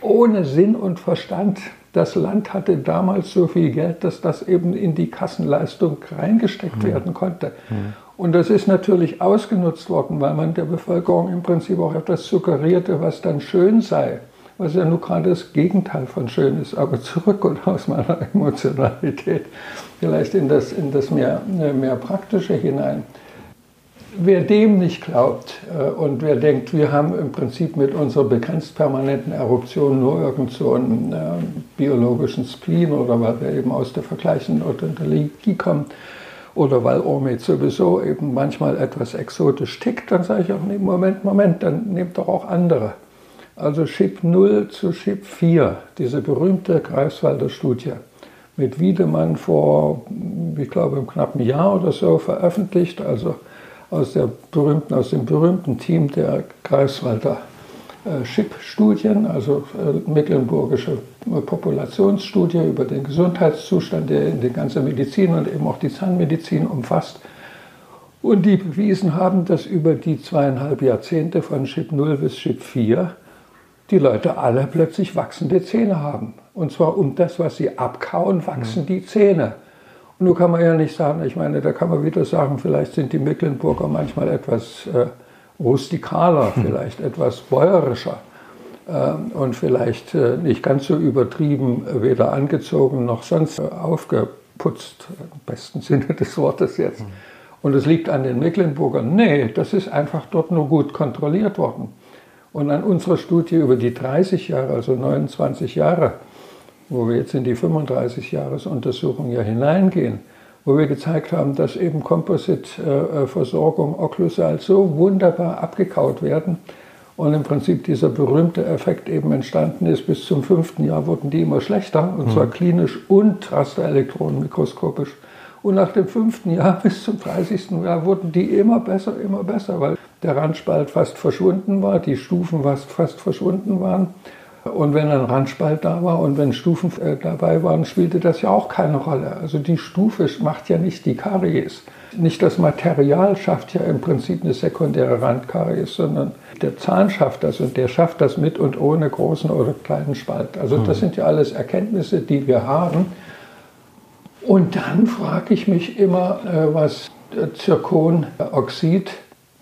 Ohne Sinn und Verstand. Das Land hatte damals so viel Geld, dass das eben in die Kassenleistung reingesteckt mhm. werden konnte. Mhm. Und das ist natürlich ausgenutzt worden, weil man der Bevölkerung im Prinzip auch etwas suggerierte, was dann schön sei. Was ja nur gerade das Gegenteil von schön ist. Aber zurück und aus meiner Emotionalität vielleicht in das, in das mehr, mehr Praktische hinein. Wer dem nicht glaubt äh, und wer denkt, wir haben im Prinzip mit unserer begrenzt permanenten Eruption nur irgend so einen äh, biologischen Spleen oder weil wir eben aus der Vergleichen oder der Ligie kommen, oder weil Ormet sowieso eben manchmal etwas exotisch tickt, dann sage ich auch, nee, Moment, Moment, dann nehmt doch auch andere. Also Chip 0 zu Chip 4, diese berühmte Greifswalder Studie, mit Wiedemann vor, ich glaube, im knappen Jahr oder so veröffentlicht, also aus, der berühmten, aus dem berühmten Team der Greifswalder SHIP-Studien, also äh, mecklenburgische Populationsstudie über den Gesundheitszustand, der in die ganze Medizin und eben auch die Zahnmedizin umfasst. Und die bewiesen haben, dass über die zweieinhalb Jahrzehnte von SHIP 0 bis SHIP 4 die Leute alle plötzlich wachsende Zähne haben. Und zwar um das, was sie abkauen, wachsen mhm. die Zähne. Und nun kann man ja nicht sagen, ich meine, da kann man wieder sagen, vielleicht sind die Mecklenburger manchmal etwas äh, rustikaler, hm. vielleicht etwas bäuerischer äh, und vielleicht äh, nicht ganz so übertrieben, weder angezogen noch sonst aufgeputzt, im besten Sinne des Wortes jetzt. Hm. Und es liegt an den Mecklenburgern. Nee, das ist einfach dort nur gut kontrolliert worden. Und an unserer Studie über die 30 Jahre, also 29 Jahre, wo wir jetzt in die 35-Jahres-Untersuchung ja hineingehen, wo wir gezeigt haben, dass eben Composite-Versorgung, Okklusal so wunderbar abgekaut werden und im Prinzip dieser berühmte Effekt eben entstanden ist. Bis zum fünften Jahr wurden die immer schlechter, und zwar mhm. klinisch und rasterelektronenmikroskopisch. Und nach dem fünften Jahr bis zum 30. Jahr wurden die immer besser, immer besser, weil der Randspalt fast verschwunden war, die Stufen fast, fast verschwunden waren. Und wenn ein Randspalt da war und wenn Stufen äh, dabei waren, spielte das ja auch keine Rolle. Also die Stufe macht ja nicht die Karies. Nicht das Material schafft ja im Prinzip eine sekundäre Randkaries, sondern der Zahn schafft das und der schafft das mit und ohne großen oder kleinen Spalt. Also das hm. sind ja alles Erkenntnisse, die wir haben. Und dann frage ich mich immer, äh, was Zirkonoxid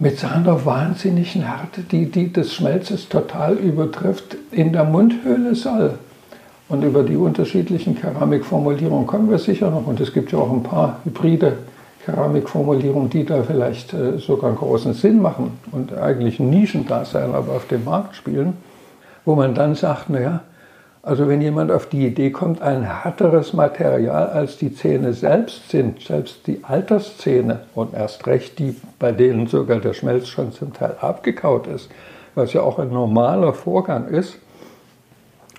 mit seiner wahnsinnigen Härte, die die des Schmelzes total übertrifft, in der Mundhöhle soll. Und über die unterschiedlichen Keramikformulierungen kommen wir sicher noch. Und es gibt ja auch ein paar hybride Keramikformulierungen, die da vielleicht äh, sogar großen Sinn machen und eigentlich ein Nischendasein aber auf dem Markt spielen, wo man dann sagt, naja, also wenn jemand auf die Idee kommt, ein härteres Material als die Zähne selbst sind, selbst die Alterszähne und erst recht die, bei denen sogar der Schmelz schon zum Teil abgekaut ist, was ja auch ein normaler Vorgang ist,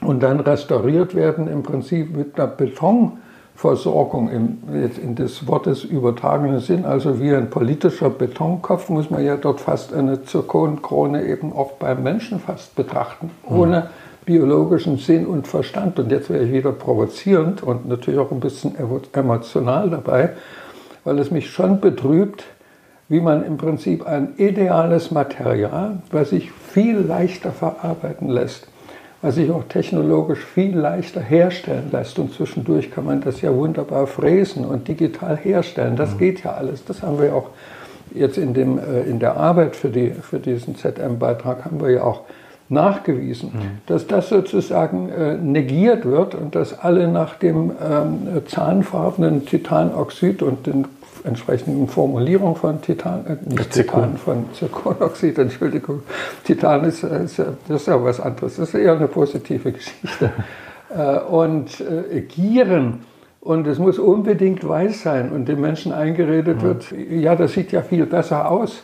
und dann restauriert werden im Prinzip mit einer Betonversorgung im, in des Wortes übertragenen Sinn, also wie ein politischer Betonkopf, muss man ja dort fast eine Zirkonkrone eben auch beim Menschen fast betrachten, ohne mhm biologischen Sinn und Verstand. Und jetzt wäre ich wieder provozierend und natürlich auch ein bisschen emotional dabei, weil es mich schon betrübt, wie man im Prinzip ein ideales Material, was sich viel leichter verarbeiten lässt, was sich auch technologisch viel leichter herstellen lässt. Und zwischendurch kann man das ja wunderbar fräsen und digital herstellen. Das mhm. geht ja alles. Das haben wir auch jetzt in, dem, äh, in der Arbeit für, die, für diesen ZM-Beitrag haben wir ja auch nachgewiesen, mhm. dass das sozusagen äh, negiert wird und dass alle nach dem ähm, zahnfarbenen Titanoxid und den entsprechenden Formulierung von Titan, äh, nicht Titan, von Zirkonoxid, Entschuldigung. Titan ist, äh, ist, das ist ja was anderes, das ist eher eine positive Geschichte. äh, und äh, Gieren, und es muss unbedingt weiß sein und den Menschen eingeredet mhm. wird, ja, das sieht ja viel besser aus.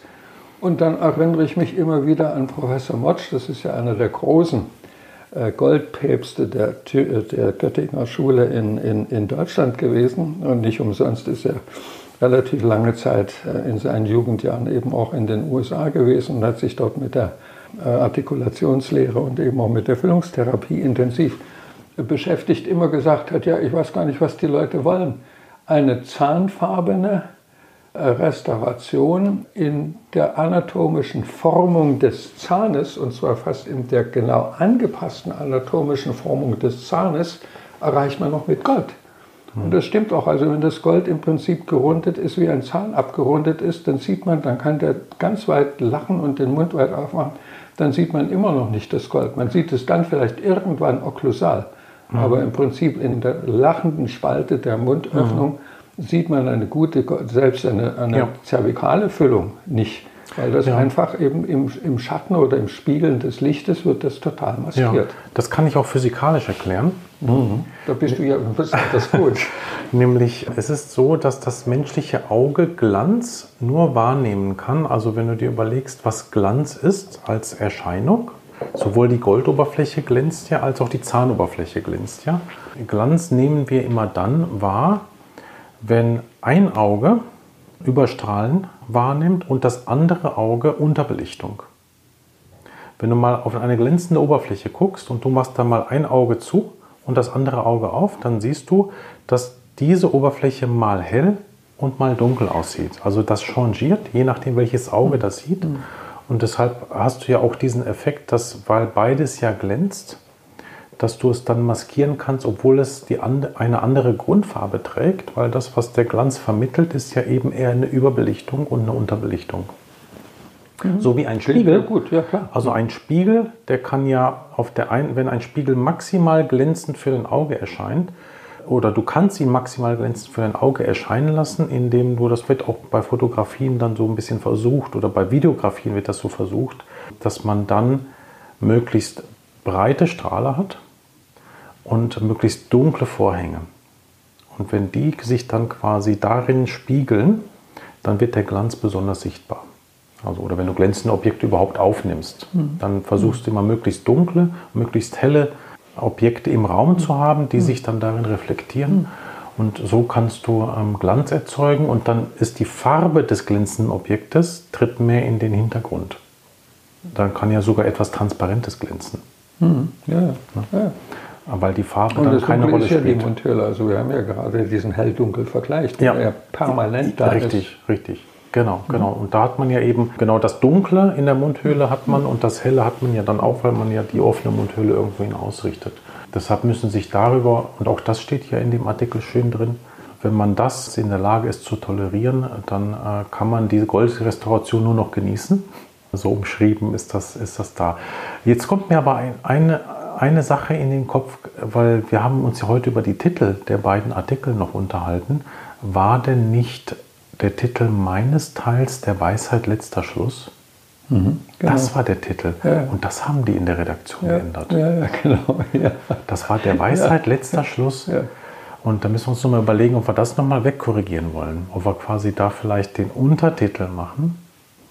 Und dann erinnere ich mich immer wieder an Professor Motsch, das ist ja einer der großen äh, Goldpäpste der, der Göttinger Schule in, in, in Deutschland gewesen. Und nicht umsonst ist er relativ lange Zeit äh, in seinen Jugendjahren eben auch in den USA gewesen und hat sich dort mit der äh, Artikulationslehre und eben auch mit der Füllungstherapie intensiv beschäftigt, immer gesagt hat, ja, ich weiß gar nicht, was die Leute wollen. Eine zahnfarbene äh, Restauration in der anatomischen Formung des Zahnes, und zwar fast in der genau angepassten anatomischen Formung des Zahnes, erreicht man noch mit Gold. Und das stimmt auch. Also wenn das Gold im Prinzip gerundet ist, wie ein Zahn abgerundet ist, dann sieht man, dann kann der ganz weit lachen und den Mund weit aufmachen, dann sieht man immer noch nicht das Gold. Man sieht es dann vielleicht irgendwann okklusal. Mhm. Aber im Prinzip in der lachenden Spalte der Mundöffnung mhm. Sieht man eine gute, selbst eine, eine ja. zervikale Füllung nicht. Weil das ja. einfach eben im, im, Schatten oder im Spiegeln des Lichtes wird das total maskiert. Ja, das kann ich auch physikalisch erklären. Mhm. Da bist du ja das gut. Nämlich, es ist so, dass das menschliche Auge Glanz nur wahrnehmen kann. Also wenn du dir überlegst, was Glanz ist als Erscheinung, sowohl die Goldoberfläche glänzt ja, als auch die Zahnoberfläche glänzt ja. Glanz nehmen wir immer dann wahr, wenn ein Auge Überstrahlen wahrnimmt und das andere Auge Unterbelichtung. Wenn du mal auf eine glänzende Oberfläche guckst und du machst da mal ein Auge zu und das andere Auge auf, dann siehst du, dass diese Oberfläche mal hell und mal dunkel aussieht. Also das changiert, je nachdem welches Auge das sieht. Mhm. Und deshalb hast du ja auch diesen Effekt, dass, weil beides ja glänzt, dass du es dann maskieren kannst, obwohl es die eine andere Grundfarbe trägt, weil das, was der Glanz vermittelt, ist ja eben eher eine Überbelichtung und eine Unterbelichtung. Mhm. So wie ein Spiegel. Gut, ja, klar. Also ein Spiegel, der kann ja auf der einen, wenn ein Spiegel maximal glänzend für dein Auge erscheint, oder du kannst ihn maximal glänzend für dein Auge erscheinen lassen, indem du, das wird auch bei Fotografien dann so ein bisschen versucht, oder bei Videografien wird das so versucht, dass man dann möglichst breite Strahler hat, und möglichst dunkle Vorhänge. Und wenn die sich dann quasi darin spiegeln, dann wird der Glanz besonders sichtbar. Also, oder wenn du glänzende Objekte überhaupt aufnimmst, mhm. dann versuchst du immer möglichst dunkle, möglichst helle Objekte im Raum mhm. zu haben, die mhm. sich dann darin reflektieren. Mhm. Und so kannst du ähm, Glanz erzeugen und dann ist die Farbe des glänzenden Objektes tritt mehr in den Hintergrund. Dann kann ja sogar etwas Transparentes glänzen. Mhm. Ja, ja. ja weil die Farbe und dann keine Rolle ist ja spielt. die Monthöle. Also wir haben ja gerade diesen hell-dunkel-Vergleich, der ja. ja permanent da richtig, ist. Richtig, richtig. Genau, genau. Und da hat man ja eben genau das Dunkle in der Mundhöhle hat man und das Helle hat man ja dann auch, weil man ja die offene Mundhöhle irgendwo hin ausrichtet. Deshalb müssen sich darüber, und auch das steht ja in dem Artikel schön drin, wenn man das in der Lage ist zu tolerieren, dann äh, kann man diese Goldrestauration nur noch genießen. So umschrieben ist das, ist das da. Jetzt kommt mir aber ein, eine, eine Sache in den Kopf, weil wir haben uns ja heute über die Titel der beiden Artikel noch unterhalten. War denn nicht der Titel meines Teils der Weisheit letzter Schluss? Mhm, genau. Das war der Titel. Ja. Und das haben die in der Redaktion ja, geändert. Ja, ja, genau. Das war der Weisheit letzter Schluss. Und da müssen wir uns nochmal überlegen, ob wir das nochmal wegkorrigieren wollen. Ob wir quasi da vielleicht den Untertitel machen.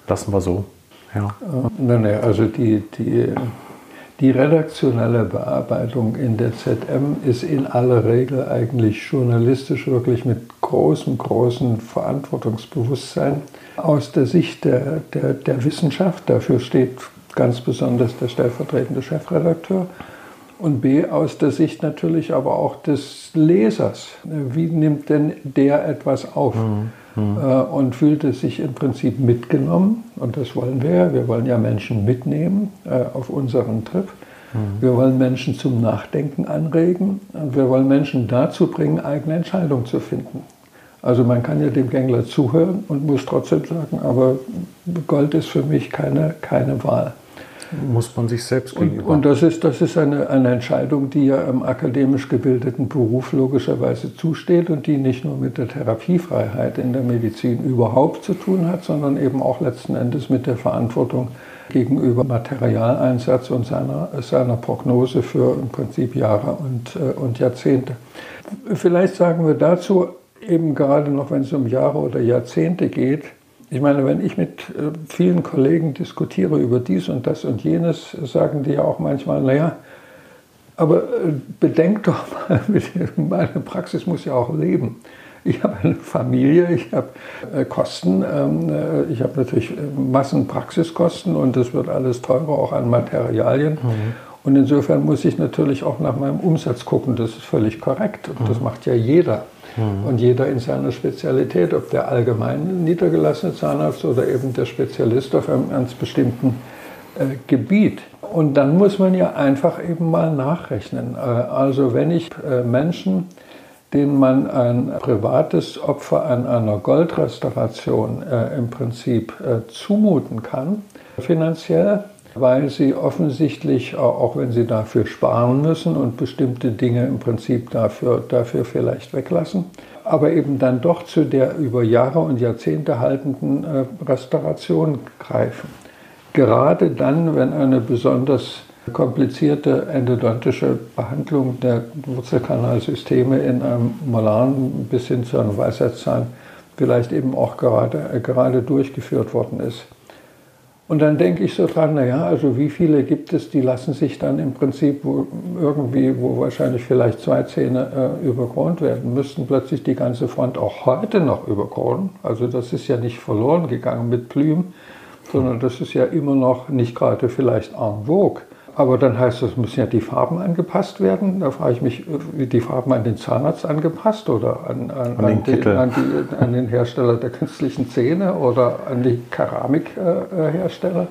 Lassen wir so. Ja. Nein, nein, also die, die die redaktionelle Bearbeitung in der ZM ist in aller Regel eigentlich journalistisch wirklich mit großem, großem Verantwortungsbewusstsein aus der Sicht der, der, der Wissenschaft. Dafür steht ganz besonders der stellvertretende Chefredakteur. Und B, aus der Sicht natürlich aber auch des Lesers. Wie nimmt denn der etwas auf? Mhm. Mhm. äh, und fühlte sich im Prinzip mitgenommen. Und das wollen wir. Wir wollen ja Menschen mitnehmen äh, auf unseren Trip. Mhm. Wir wollen Menschen zum Nachdenken anregen und wir wollen Menschen dazu bringen, eigene Entscheidungen zu finden. Also man kann ja dem Gängler zuhören und muss trotzdem sagen, aber Gold ist für mich keine, keine Wahl. Muss man sich selbst gegenüber. Und, und das ist, das ist eine, eine Entscheidung, die ja im akademisch gebildeten Beruf logischerweise zusteht und die nicht nur mit der Therapiefreiheit in der Medizin überhaupt zu tun hat, sondern eben auch letzten Endes mit der Verantwortung gegenüber Materialeinsatz und seiner, seiner Prognose für im Prinzip Jahre und, äh, und Jahrzehnte. Vielleicht sagen wir dazu eben gerade noch, wenn es um Jahre oder Jahrzehnte geht, ich meine, wenn ich mit äh, vielen Kollegen diskutiere über dies und das und jenes, sagen die ja auch manchmal, naja, aber äh, bedenk doch mal, meine Praxis muss ja auch leben. Ich habe eine Familie, ich habe äh, Kosten, ähm, ich habe natürlich Massenpraxiskosten und es wird alles teurer, auch an Materialien. Mhm. Und insofern muss ich natürlich auch nach meinem Umsatz gucken, das ist völlig korrekt und das mhm. macht ja jeder. Mhm. Und jeder in seiner Spezialität, ob der allgemein niedergelassene Zahnarzt oder eben der Spezialist auf einem ganz bestimmten äh, Gebiet. Und dann muss man ja einfach eben mal nachrechnen. Äh, also wenn ich äh, Menschen, denen man ein privates Opfer an einer Goldrestauration äh, im Prinzip zumuten kann, finanziell, weil sie offensichtlich, auch wenn sie dafür sparen müssen und bestimmte Dinge im Prinzip dafür, dafür vielleicht weglassen, aber eben dann doch zu der über Jahre und Jahrzehnte haltenden äh, Restauration greifen. Gerade dann, wenn eine besonders komplizierte endodontische Behandlung der Wurzelkanalsysteme in einem Molaren bis hin zu einem Weisheitszahn vielleicht eben auch gerade, äh, gerade durchgeführt worden ist. Und dann denke ich so dran, naja, also wie viele gibt es, die lassen sich dann im Prinzip wo, irgendwie, wo wahrscheinlich vielleicht zwei Zähne äh, überkront werden, müssten plötzlich die ganze Front auch heute noch überkronen. Also das ist ja nicht verloren gegangen mit Plüm, sondern das ist ja immer noch nicht gerade vielleicht en vogue. Aber dann heißt es, müssen ja die Farben angepasst werden. Da frage ich mich, wie die Farben an den Zahnarzt angepasst oder an, an, an, den, den, an, die, an den, Hersteller der künstlichen Zähne oder an die Keramikhersteller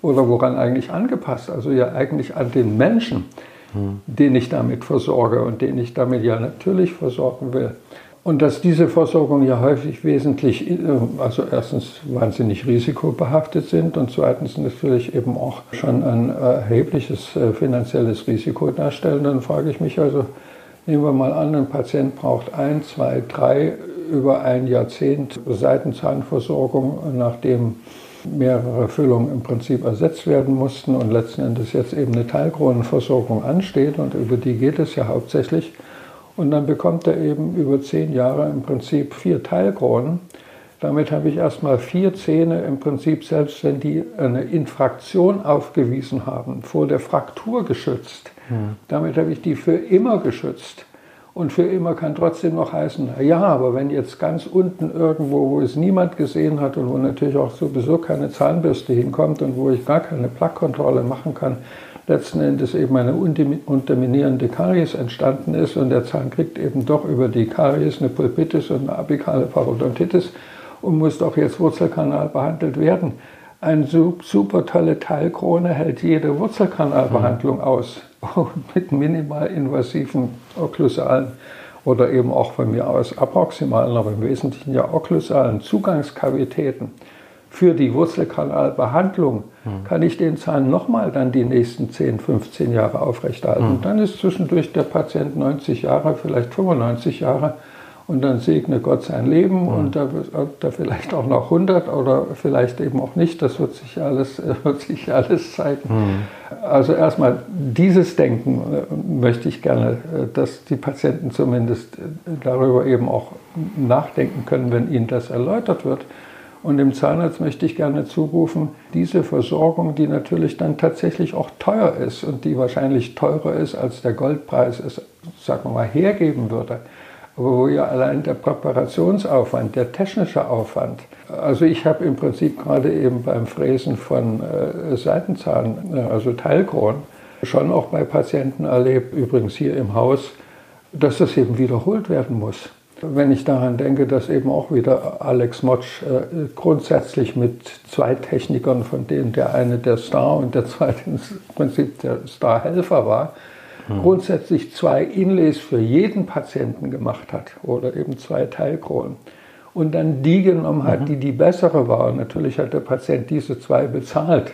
oder woran eigentlich angepasst? Also ja eigentlich an den Menschen, hm. den ich damit versorge und den ich damit ja natürlich versorgen will. Und dass diese Versorgung ja häufig wesentlich, äh, also erstens wahnsinnig risikobehaftet sind und zweitens natürlich eben auch schon ein erhebliches äh, finanzielles Risiko darstellen, dann frage ich mich also, nehmen wir mal an, ein Patient braucht ein, zwei, drei über ein Jahrzehnt Seitenzahnversorgung, nachdem mehrere Füllungen im Prinzip ersetzt werden mussten und letzten Endes jetzt eben eine Teilkronenversorgung ansteht und über die geht es ja hauptsächlich. Und dann bekommt er eben über zehn Jahre im Prinzip vier Teilkronen. Damit habe ich erstmal vier Zähne im Prinzip, selbst wenn die eine Infraktion aufgewiesen haben, vor der Fraktur geschützt. Mhm. Damit habe ich die für immer geschützt. Und für immer kann trotzdem noch heißen, ja, aber wenn jetzt ganz unten irgendwo, wo es niemand gesehen hat und wo natürlich auch sowieso keine Zahnbürste hinkommt und wo ich gar keine Plaquekontrolle machen kann, letzten Endes eben eine unterminierende Karies entstanden ist und der Zahn kriegt eben doch über die Karies eine Pulpitis und eine apikale Parodontitis und muss doch jetzt Wurzelkanal behandelt werden. Eine super tolle Teilkrone hält jede Wurzelkanalbehandlung mhm. aus mit minimal invasiven okklusalen oder eben auch von mir aus approximalen, aber im Wesentlichen ja okklusalen Zugangskavitäten für die Wurzelkanalbehandlung mhm. kann ich den Zahn nochmal dann die nächsten 10, 15 Jahre aufrechterhalten. Mhm. Dann ist zwischendurch der Patient 90 Jahre, vielleicht 95 Jahre und dann segne Gott sein Leben mhm. und da, da vielleicht auch noch 100 oder vielleicht eben auch nicht. Das wird sich alles, wird sich alles zeigen. Mhm. Also erstmal dieses Denken äh, möchte ich gerne, äh, dass die Patienten zumindest äh, darüber eben auch nachdenken können, wenn ihnen das erläutert wird. Und dem Zahnarzt möchte ich gerne zurufen, diese Versorgung, die natürlich dann tatsächlich auch teuer ist und die wahrscheinlich teurer ist, als der Goldpreis es, sagen wir mal, hergeben würde, aber wo ja allein der Präparationsaufwand, der technische Aufwand, also ich habe im Prinzip gerade eben beim Fräsen von äh, Seitenzahn, äh, also Teilkronen, schon auch bei Patienten erlebt, übrigens hier im Haus, dass das eben wiederholt werden muss. Wenn ich daran denke, dass eben auch wieder Alex Motsch äh, grundsätzlich mit zwei Technikern, von denen der eine der Star und der zweite im Prinzip der Starhelfer war, mhm. grundsätzlich zwei Inlays für jeden Patienten gemacht hat oder eben zwei Teilkronen und dann die genommen hat, mhm. die die bessere war. natürlich hat der Patient diese zwei bezahlt.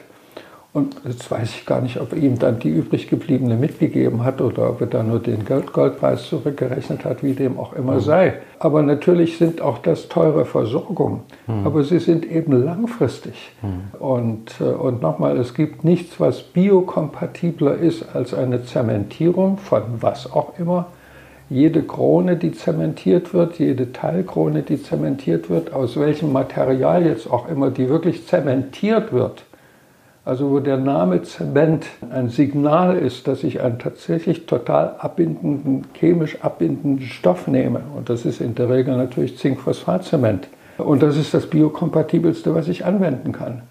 Und jetzt weiß ich gar nicht, ob er ihm dann die übrig gebliebene mitgegeben hat oder ob er da nur den Goldpreis zurückgerechnet hat, wie dem auch immer mhm. sei. Aber natürlich sind auch das teure Versorgungen. Mhm. Aber sie sind eben langfristig. Mhm. Und, äh, und nochmal, es gibt nichts, was biokompatibler ist als eine Zementierung von was auch immer. Jede Krone, die zementiert wird, jede Teilkrone, die zementiert wird, aus welchem Material jetzt auch immer, die wirklich zementiert wird, also wo der Name Zement ein Signal ist, dass ich einen tatsächlich total abbindenden, chemisch abbindenden Stoff nehme. Und das ist in der Regel natürlich Zinkphosphatzement. Und das ist das biokompatibelste, was ich anwenden kann.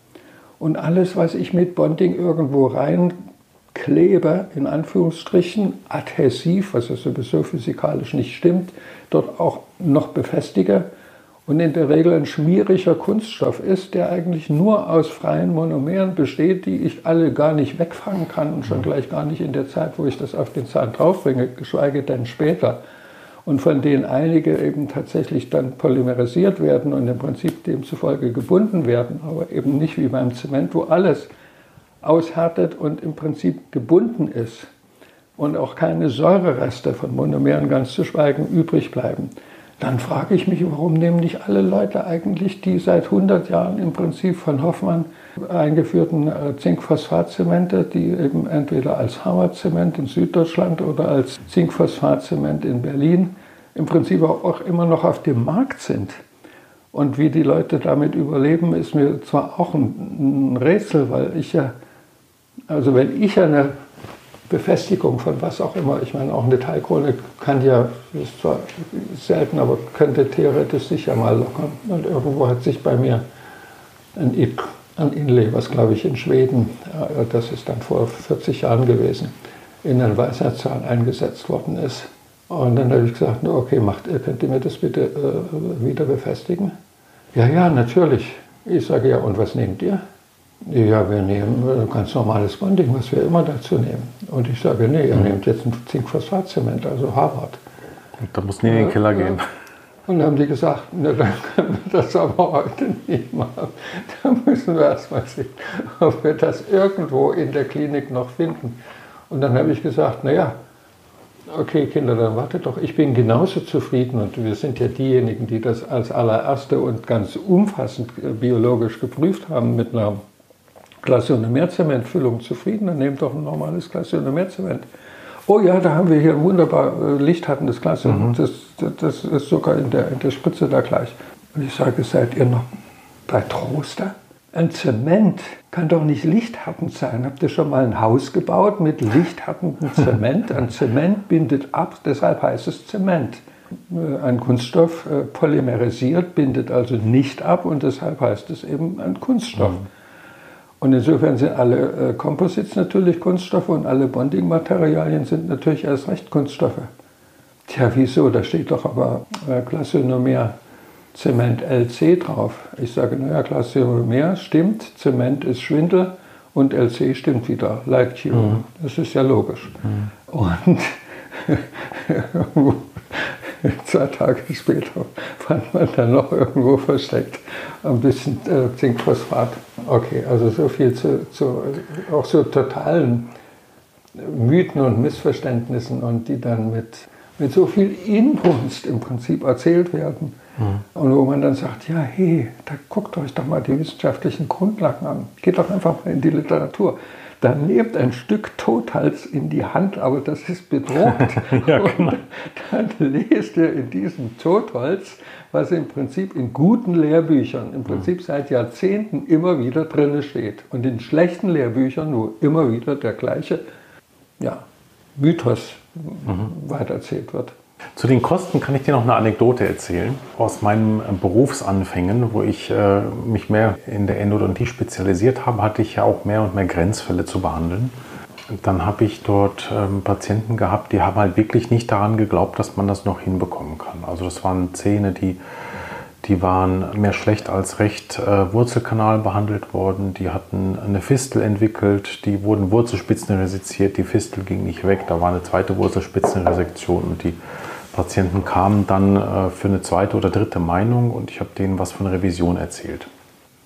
Und alles, was ich mit Bonding irgendwo reinklebe, in Anführungsstrichen, adhesiv, was ja sowieso physikalisch nicht stimmt, dort auch noch befestige, und in der Regel ein schmieriger Kunststoff ist, der eigentlich nur aus freien Monomeren besteht, die ich alle gar nicht wegfangen kann und schon mhm. gleich gar nicht in der Zeit, wo ich das auf den Zahn draufbringe, geschweige denn später. Und von denen einige eben tatsächlich dann polymerisiert werden und im Prinzip demzufolge gebunden werden, aber eben nicht wie beim Zement, wo alles aushärtet und im Prinzip gebunden ist und auch keine Säurereste von Monomeren ganz zu schweigen übrig bleiben dann frage ich mich, warum nehmen nicht alle Leute eigentlich die seit 100 Jahren im Prinzip von Hoffmann eingeführten äh, Zinkphosphatzemente, die eben entweder als Hammerzement in Süddeutschland oder als Zinkphosphatzement in Berlin im Prinzip auch immer noch auf dem Markt sind. Und wie die Leute damit überleben, ist mir zwar auch ein, Rätsel, weil ich ja, also wenn ich eine Befestigung von was auch immer. Ich meine, auch eine Teilkrone kann ja, ist zwar selten, aber könnte theoretisch sicher mal lockern. Und irgendwo hat sich bei mir ein, ein Inlay, was glaube ich in Schweden, äh, das ist dann vor 40 Jahren gewesen, in einen Weisheitszahn eingesetzt worden ist. Und dann habe ich gesagt, okay, macht, könnt ihr mir das bitte äh, wieder befestigen? Ja, ja, natürlich. Ich sage, ja, und was nehmt ihr? Ja, wir nehmen ein ganz normales Bonding, was wir immer dazu nehmen. Und ich sage, nee, ihr mhm. nehmt jetzt ein Zinkphosphatzement, also Harvard. Und da muss nie in den Keller gehen. Und dann haben die gesagt, na, dann können wir das aber heute nicht machen. Da müssen wir erst mal sehen, ob wir das irgendwo in der Klinik noch finden. Und dann habe ich gesagt, naja, okay Kinder, dann wartet doch, ich bin genauso zufrieden und wir sind ja diejenigen, die das als allererste und ganz umfassend äh, biologisch geprüft haben mit einer Glasionomerzementfüllung zufrieden, dann nehmt doch ein normales Glasionomerzement. Oh ja, da haben wir hier ein wunderbar äh, lichthattendes Glas. Mhm. Das, das, ist sogar in der, in der Spritze da gleich. Und ich sage, seid ihr noch bei Troster? Ein Zement kann doch nicht lichthattend sein. Habt ihr schon mal ein Haus gebaut mit lichthattendem Zement? Ein Zement bindet ab, deshalb heißt es Zement. Äh, ein Kunststoff äh, polymerisiert, bindet also nicht ab und deshalb heißt es eben ein Kunststoff. Mhm. Und insofern sind alle äh, Composites natürlich Kunststoffe und alle Bonding-Materialien sind natürlich erst recht Kunststoffe. Tja, wieso? Da steht doch aber äh, Klassionomer Zement LC drauf. Ich sage, naja, Klassionomer stimmt, Zement ist Schwindel und LC stimmt wieder, Light Cube. Mhm. Das ist ja logisch. Mhm. Und zwei Tage später fand man dann noch irgendwo versteckt ein bisschen äh, Zinkphosphat. Okay, also so viel zu, zu auch so totalen Mythen und Missverständnissen und die dann mit, mit so viel Inbrunst im Prinzip erzählt werden. Mhm. Und wo man dann sagt, ja, hey, da guckt euch doch mal die wissenschaftlichen Grundlagen an. Geht doch einfach mal in die Literatur dann nehmt ein Stück Tothals in die Hand, aber das ist bedruckt. ja, genau. Und dann lest ihr in diesem Totholz, was im Prinzip in guten Lehrbüchern, im Prinzip mhm. seit Jahrzehnten immer wieder drin steht. Und in schlechten Lehrbüchern nur immer wieder der gleiche ja, Mythos mhm. weitererzählt wird. Zu den Kosten kann ich dir noch eine Anekdote erzählen aus meinen Berufsanfängen, wo ich äh, mich mehr in der Endodontie spezialisiert habe, hatte ich ja auch mehr und mehr Grenzfälle zu behandeln. dann habe ich dort ähm, Patienten gehabt, die haben halt wirklich nicht daran geglaubt, dass man das noch hinbekommen kann. Also das waren Zähne, die, die waren mehr schlecht als recht äh, Wurzelkanal behandelt worden. Die hatten eine Fistel entwickelt, die wurden Wurzelspitzen resiziert, die Fistel ging nicht weg, da war eine zweite Wurzelspitzenresektion und die Patienten kamen dann äh, für eine zweite oder dritte Meinung und ich habe denen was von Revision erzählt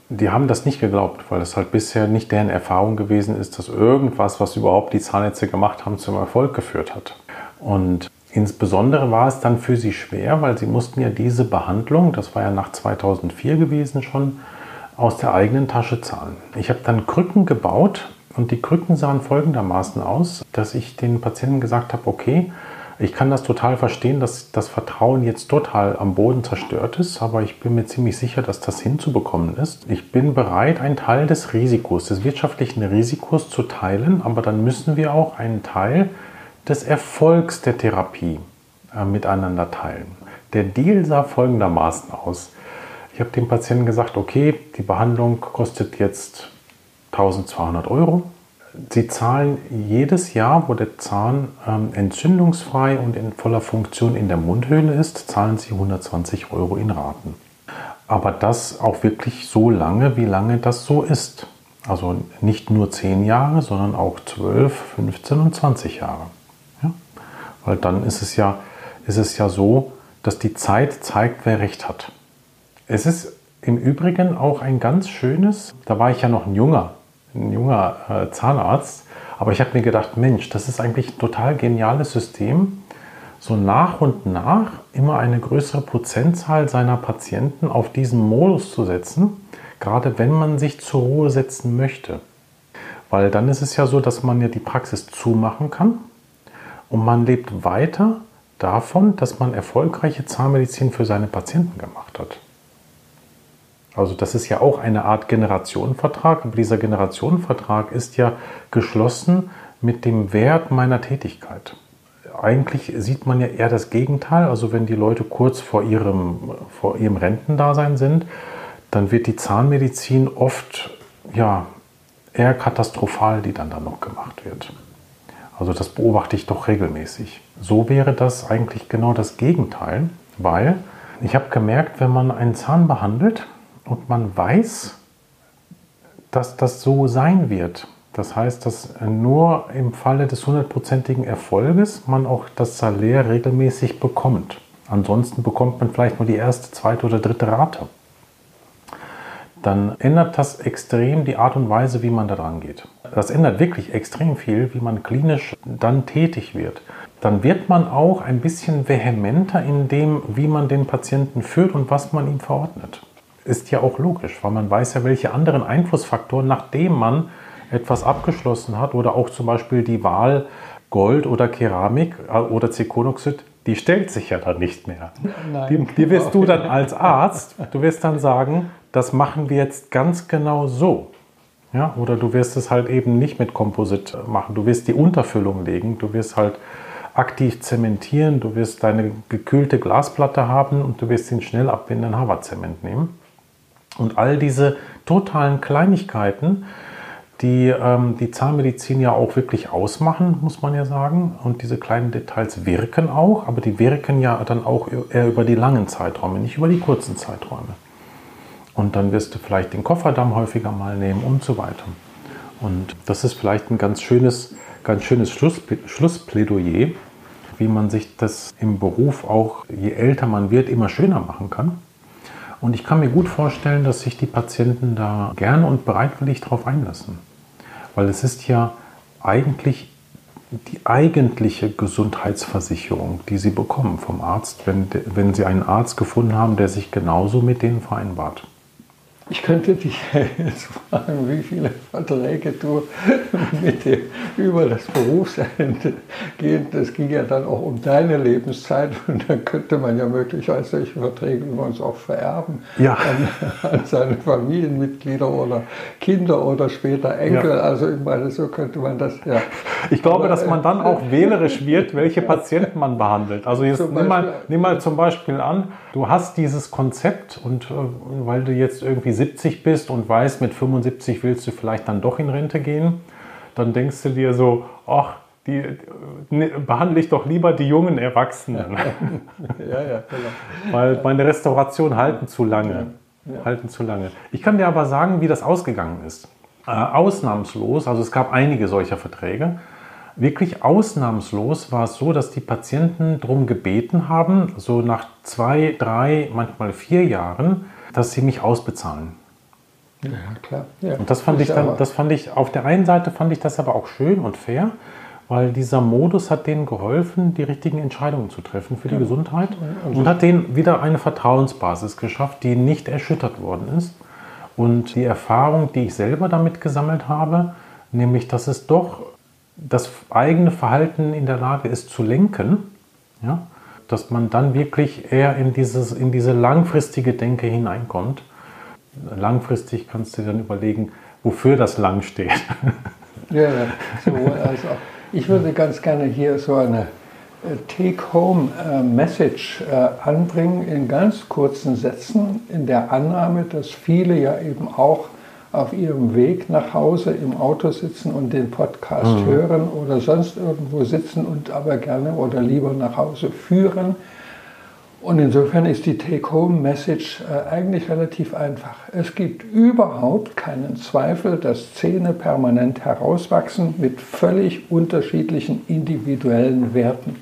die haben das nicht geglaubt, weil es halt bisher nicht deren Erfahrung gewesen ist, dass irgendwas, was überhaupt die Zahnärzte gemacht haben, zum Erfolg geführt hat. Und insbesondere war es dann für sie schwer, weil sie mussten ja diese Behandlung, das war ja nach 2004 gewesen schon, aus der eigenen Tasche zahlen. Ich habe dann Krücken gebaut und die Krücken sahen folgendermaßen aus, dass ich den Patienten gesagt habe, okay, ich kann das total verstehen, dass das Vertrauen jetzt total am Boden zerstört ist, aber ich bin mir ziemlich sicher, dass das hinzubekommen ist. Ich bin bereit, einen Teil des Risikos, des wirtschaftlichen Risikos zu teilen, aber dann müssen wir auch einen Teil des Erfolgs der Therapie äh, miteinander teilen. Der Deal sah folgendermaßen aus. Ich habe dem Patienten gesagt, okay, die Behandlung kostet jetzt 1200 Euro. Sie zahlen jedes Jahr, wo der Zahn ähm, entzündungsfrei und in voller Funktion in der Mundhöhle ist, zahlen Sie 120 Euro in Raten. Aber das auch wirklich so lange, wie lange das so ist. Also nicht nur 10 Jahre, sondern auch 12, 15 und 20 Jahre. Ja? Weil dann ist es, ja, ist es ja so, dass die Zeit zeigt, wer recht hat. Es ist im Übrigen auch ein ganz schönes, da war ich ja noch ein junger ein junger äh, Zahnarzt. Aber ich habe mir gedacht, Mensch, das ist eigentlich ein total geniales System, so nach und nach immer eine größere Prozentzahl seiner Patienten auf diesen Modus zu setzen, gerade wenn man sich zur Ruhe setzen möchte. Weil dann ist es ja so, dass man ja die Praxis zumachen kann und man lebt weiter davon, dass man erfolgreiche Zahnmedizin für seine Patienten gemacht hat. Also das ist ja auch eine Art Generationenvertrag, aber dieser Generationenvertrag ist ja geschlossen mit dem Wert meiner Tätigkeit. Eigentlich sieht man ja eher das Gegenteil. Also wenn die Leute kurz vor ihrem, vor ihrem Rentendasein sind, dann wird die Zahnmedizin oft ja, eher katastrophal, die dann da noch gemacht wird. Also das beobachte ich doch regelmäßig. So wäre das eigentlich genau das Gegenteil, weil ich habe gemerkt, wenn man einen Zahn behandelt, und man weiß, dass das so sein wird. Das heißt, dass nur im Falle des hundertprozentigen Erfolges man auch das Salär regelmäßig bekommt. Ansonsten bekommt man vielleicht nur die erste, zweite oder dritte Rate. Dann ändert das extrem die Art und Weise, wie man daran geht. Das ändert wirklich extrem viel, wie man klinisch dann tätig wird. Dann wird man auch ein bisschen vehementer in dem, wie man den Patienten führt und was man ihm verordnet ist ja auch logisch, weil man weiß ja, welche anderen Einflussfaktoren, nachdem man etwas abgeschlossen hat oder auch zum Beispiel die Wahl Gold oder Keramik äh, oder Zirkonoxid, die stellt sich ja dann nicht mehr. Nein, die, die wirst du dann als Arzt, du wirst dann sagen, das machen wir jetzt ganz genau so. Ja, oder du wirst es halt eben nicht mit Komposit machen. Du wirst die Unterfüllung legen, du wirst halt aktiv zementieren, du wirst deine gekühlte Glasplatte haben und du wirst den schnell abwindenden Harvard-Zement nehmen. Und all diese totalen Kleinigkeiten, die ähm, die Zahnmedizin ja auch wirklich ausmachen, muss man ja sagen. Und diese kleinen Details wirken auch, aber die wirken ja dann auch eher über die langen Zeiträume, nicht über die kurzen Zeiträume. Und dann wirst du vielleicht den Kofferdamm häufiger mal nehmen und so weiter. Und das ist vielleicht ein ganz schönes, ganz schönes Schluss, Schlussplädoyer, wie man sich das im Beruf auch, je älter man wird, immer schöner machen kann. Und ich kann mir gut vorstellen, dass sich die Patienten da gerne und bereitwillig darauf einlassen. Weil es ist ja eigentlich die eigentliche Gesundheitsversicherung, die sie bekommen vom Arzt, wenn, wenn sie einen Arzt gefunden haben, der sich genauso mit denen vereinbart. Ich könnte dich jetzt fragen, wie viele Verträge du mit dir über das Berufsende gehst. Das ging ja dann auch um deine Lebenszeit und dann könnte man ja möglicherweise solche Verträge über uns auch vererben ja. an, an, seine Familienmitglieder oder Kinder oder später Enkel. Ja. Also ich meine, so könnte man das ja. Ich glaube, Aber, dass man dann auch wählerisch wird, welche Patienten man behandelt. Also jetzt nimm mal, nimm mal zum Beispiel an, du hast dieses Konzept und äh, weil du jetzt irgendwie 70 bist und weißt, mit 75 willst du vielleicht dann doch in Rente gehen, dann denkst du dir so, ach, die, ne, behandle ich doch lieber die jungen Erwachsenen. ja, ja, genau. Weil meine Restaurationen halten zu lange. Ja. Halten zu lange. Ich kann dir aber sagen, wie das ausgegangen ist. Äh, ausnahmslos, also es gab einige solcher Verträge. Wirklich ausnahmslos war es so, dass die Patienten darum gebeten haben, so nach zwei, drei, manchmal vier Jahren, dass sie mich ausbezahlen. Ja, klar. Ja. Und das fand ich dann, das fand ich, auf der einen Seite fand ich das aber auch schön und fair, weil dieser Modus hat denen geholfen, die richtigen Entscheidungen zu treffen für die ja. Gesundheit und hat denen wieder eine Vertrauensbasis geschafft, die nicht erschüttert worden ist. Und die Erfahrung, die ich selber damit gesammelt habe, nämlich, dass es doch das eigene Verhalten in der Lage ist zu lenken, ja, dass man dann wirklich eher in, dieses, in diese langfristige Denke hineinkommt. Langfristig kannst du dir dann überlegen, wofür das lang steht. Ja, sowohl als auch. Ich würde ganz gerne hier so eine äh, Take-Home-Message äh, anbringen in ganz kurzen Sätzen, in der Annahme, dass viele ja eben auch auf ihrem Weg nach Hause im Auto sitzen und den Podcast mhm. hören oder sonst irgendwo sitzen und aber gerne oder lieber nach Hause führen und insofern ist die Take-Home-Message äh, eigentlich relativ einfach. Es gibt überhaupt keinen Zweifel, dass Zähne permanent herauswachsen mit völlig unterschiedlichen individuellen Werten.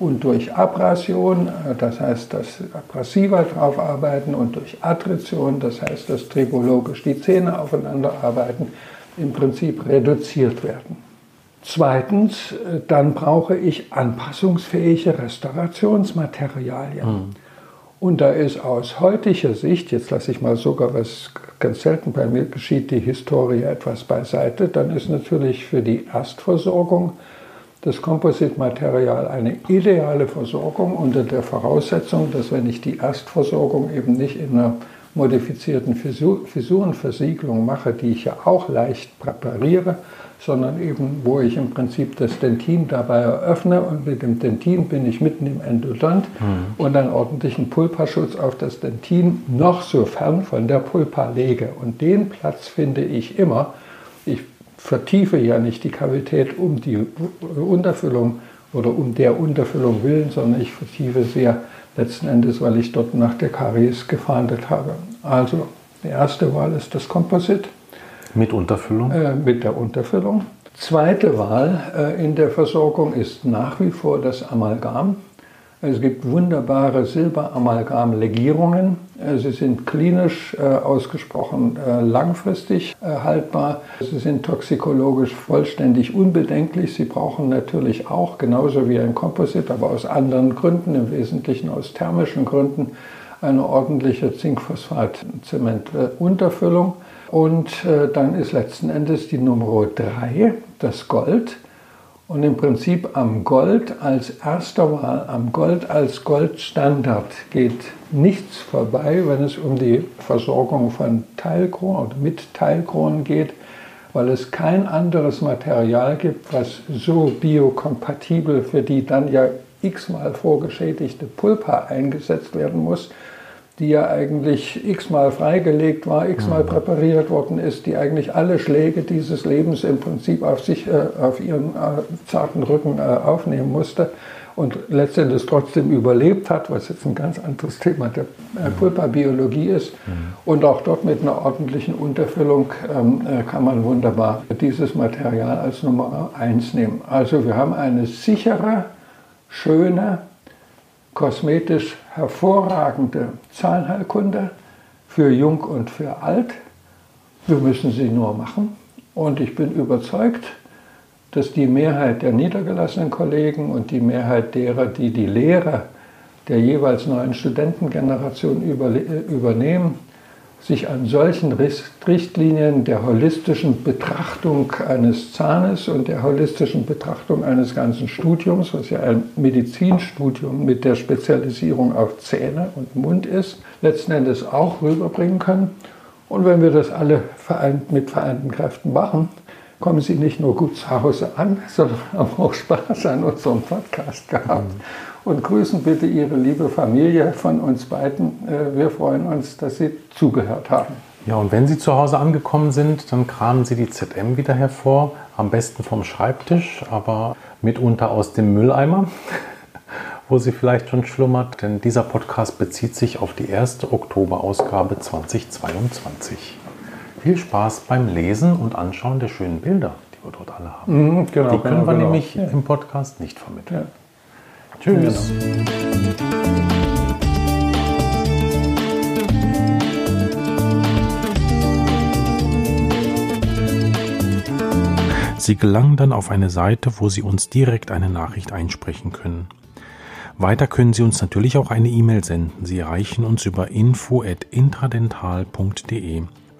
Und durch Abrasion, äh, das heißt, dass Abrasiva drauf arbeiten, und durch Attrition, das heißt, dass tribologisch die Zähne aufeinander arbeiten, im Prinzip reduziert werden. Zweitens, äh, dann brauche ich anpassungsfähige Restaurationsmaterialien. Mhm. Und da ist aus heutiger Sicht, jetzt lasse ich mal sogar, was ganz selten bei mir geschieht, die Historie etwas beiseite, dann ist natürlich für die Erstversorgung das Kompositmaterial eine ideale Versorgung unter der Voraussetzung, dass wenn ich die Erstversorgung eben nicht in einer modifizierten Fissurenversiegelung mache, die ich ja auch leicht präpariere, sondern eben, wo ich im Prinzip das Dentin dabei eröffne und mit dem Dentin bin ich mitten im Endodont mhm. und einen ordentlichen Pulpaschutz auf das Dentin noch so fern von der Pulpa lege. Und den Platz finde ich immer. Ich vertiefe ja nicht die Kavität um die Unterfüllung oder um der Unterfüllung willen, sondern ich vertiefe sehr letzten Endes, weil ich dort nach der Karies gefahndet habe. Also die erste Wahl ist das Komposit. Mit Unterfüllung? Äh, mit der Unterfüllung. Zweite Wahl äh, in der Versorgung ist nach wie vor das Amalgam. Es gibt wunderbare Silberamalgam-Legierungen. Äh, sie sind klinisch äh, ausgesprochen äh, langfristig äh, haltbar. Sie sind toxikologisch vollständig unbedenklich. Sie brauchen natürlich auch, genauso wie ein Komposit, aber aus anderen Gründen, im Wesentlichen aus thermischen Gründen, eine ordentliche Zinkphosphat-Zement-Unterfüllung. Und äh, dann ist letzten Endes die Nummer 3 das Gold. Und im Prinzip am Gold als erster Wahl, am Gold als Goldstandard geht nichts vorbei, wenn es um die Versorgung von Teilkronen oder mit Teilkronen geht, weil es kein anderes Material gibt, was so biokompatibel für die dann ja x-mal vorgeschädigte Pulpa eingesetzt werden muss, die ja eigentlich x-mal freigelegt war, x-mal mhm. präpariert worden ist, die eigentlich alle Schläge dieses Lebens im Prinzip auf sich, äh, auf ihren äh, zarten Rücken äh, aufnehmen musste und letztendlich trotzdem überlebt hat, was jetzt ein ganz anderes Thema der äh, mhm. Pulpabiologie ist. Mhm. Und auch dort mit einer ordentlichen Unterfüllung ähm, äh, kann man wunderbar dieses Material als Nummer 1 nehmen. Also wir haben eine sichere, schöne, kosmetisch hervorragende Zahnheilkunde für Jung und für Alt. Wir müssen sie nur machen. Und ich bin überzeugt, dass die Mehrheit der niedergelassenen Kollegen und die Mehrheit derer, die die Lehre der jeweils neuen Studentengeneration übernehmen, sich an solchen Richtlinien der holistischen Betrachtung eines Zahnes und der holistischen Betrachtung eines ganzen Studiums, was ja ein Medizinstudium mit der Spezialisierung auf Zähne und Mund ist, letzten Endes auch rüberbringen können. Und wenn wir das alle vereint, mit vereinten Kräften machen, kommen Sie nicht nur gut zu Hause an, sondern haben auch Spaß an unserem Podcast gehabt. Mhm und grüßen bitte Ihre liebe Familie von uns beiden. Äh, wir freuen uns, dass Sie zugehört haben. Ja, und wenn Sie zu Hause angekommen sind, dann kramen Sie die ZM wieder hervor, am besten vom Schreibtisch, aber mitunter aus dem Mülleimer, wo sie vielleicht schon schlummert, denn dieser Podcast bezieht sich auf die erste Oktoberausgabe 2022. Viel Spaß beim Lesen und Anschauen der schönen Bilder, die wir dort alle haben. Mhm, genau, die können genau, wir genau. nämlich Ja. im Podcast nicht vermitteln. Ja. Tschüss. Sie gelangen dann auf eine Seite, wo Sie uns direkt eine Nachricht einsprechen können. Weiter können Sie uns natürlich auch eine E-Mail senden. Sie erreichen uns über info@intradental.de.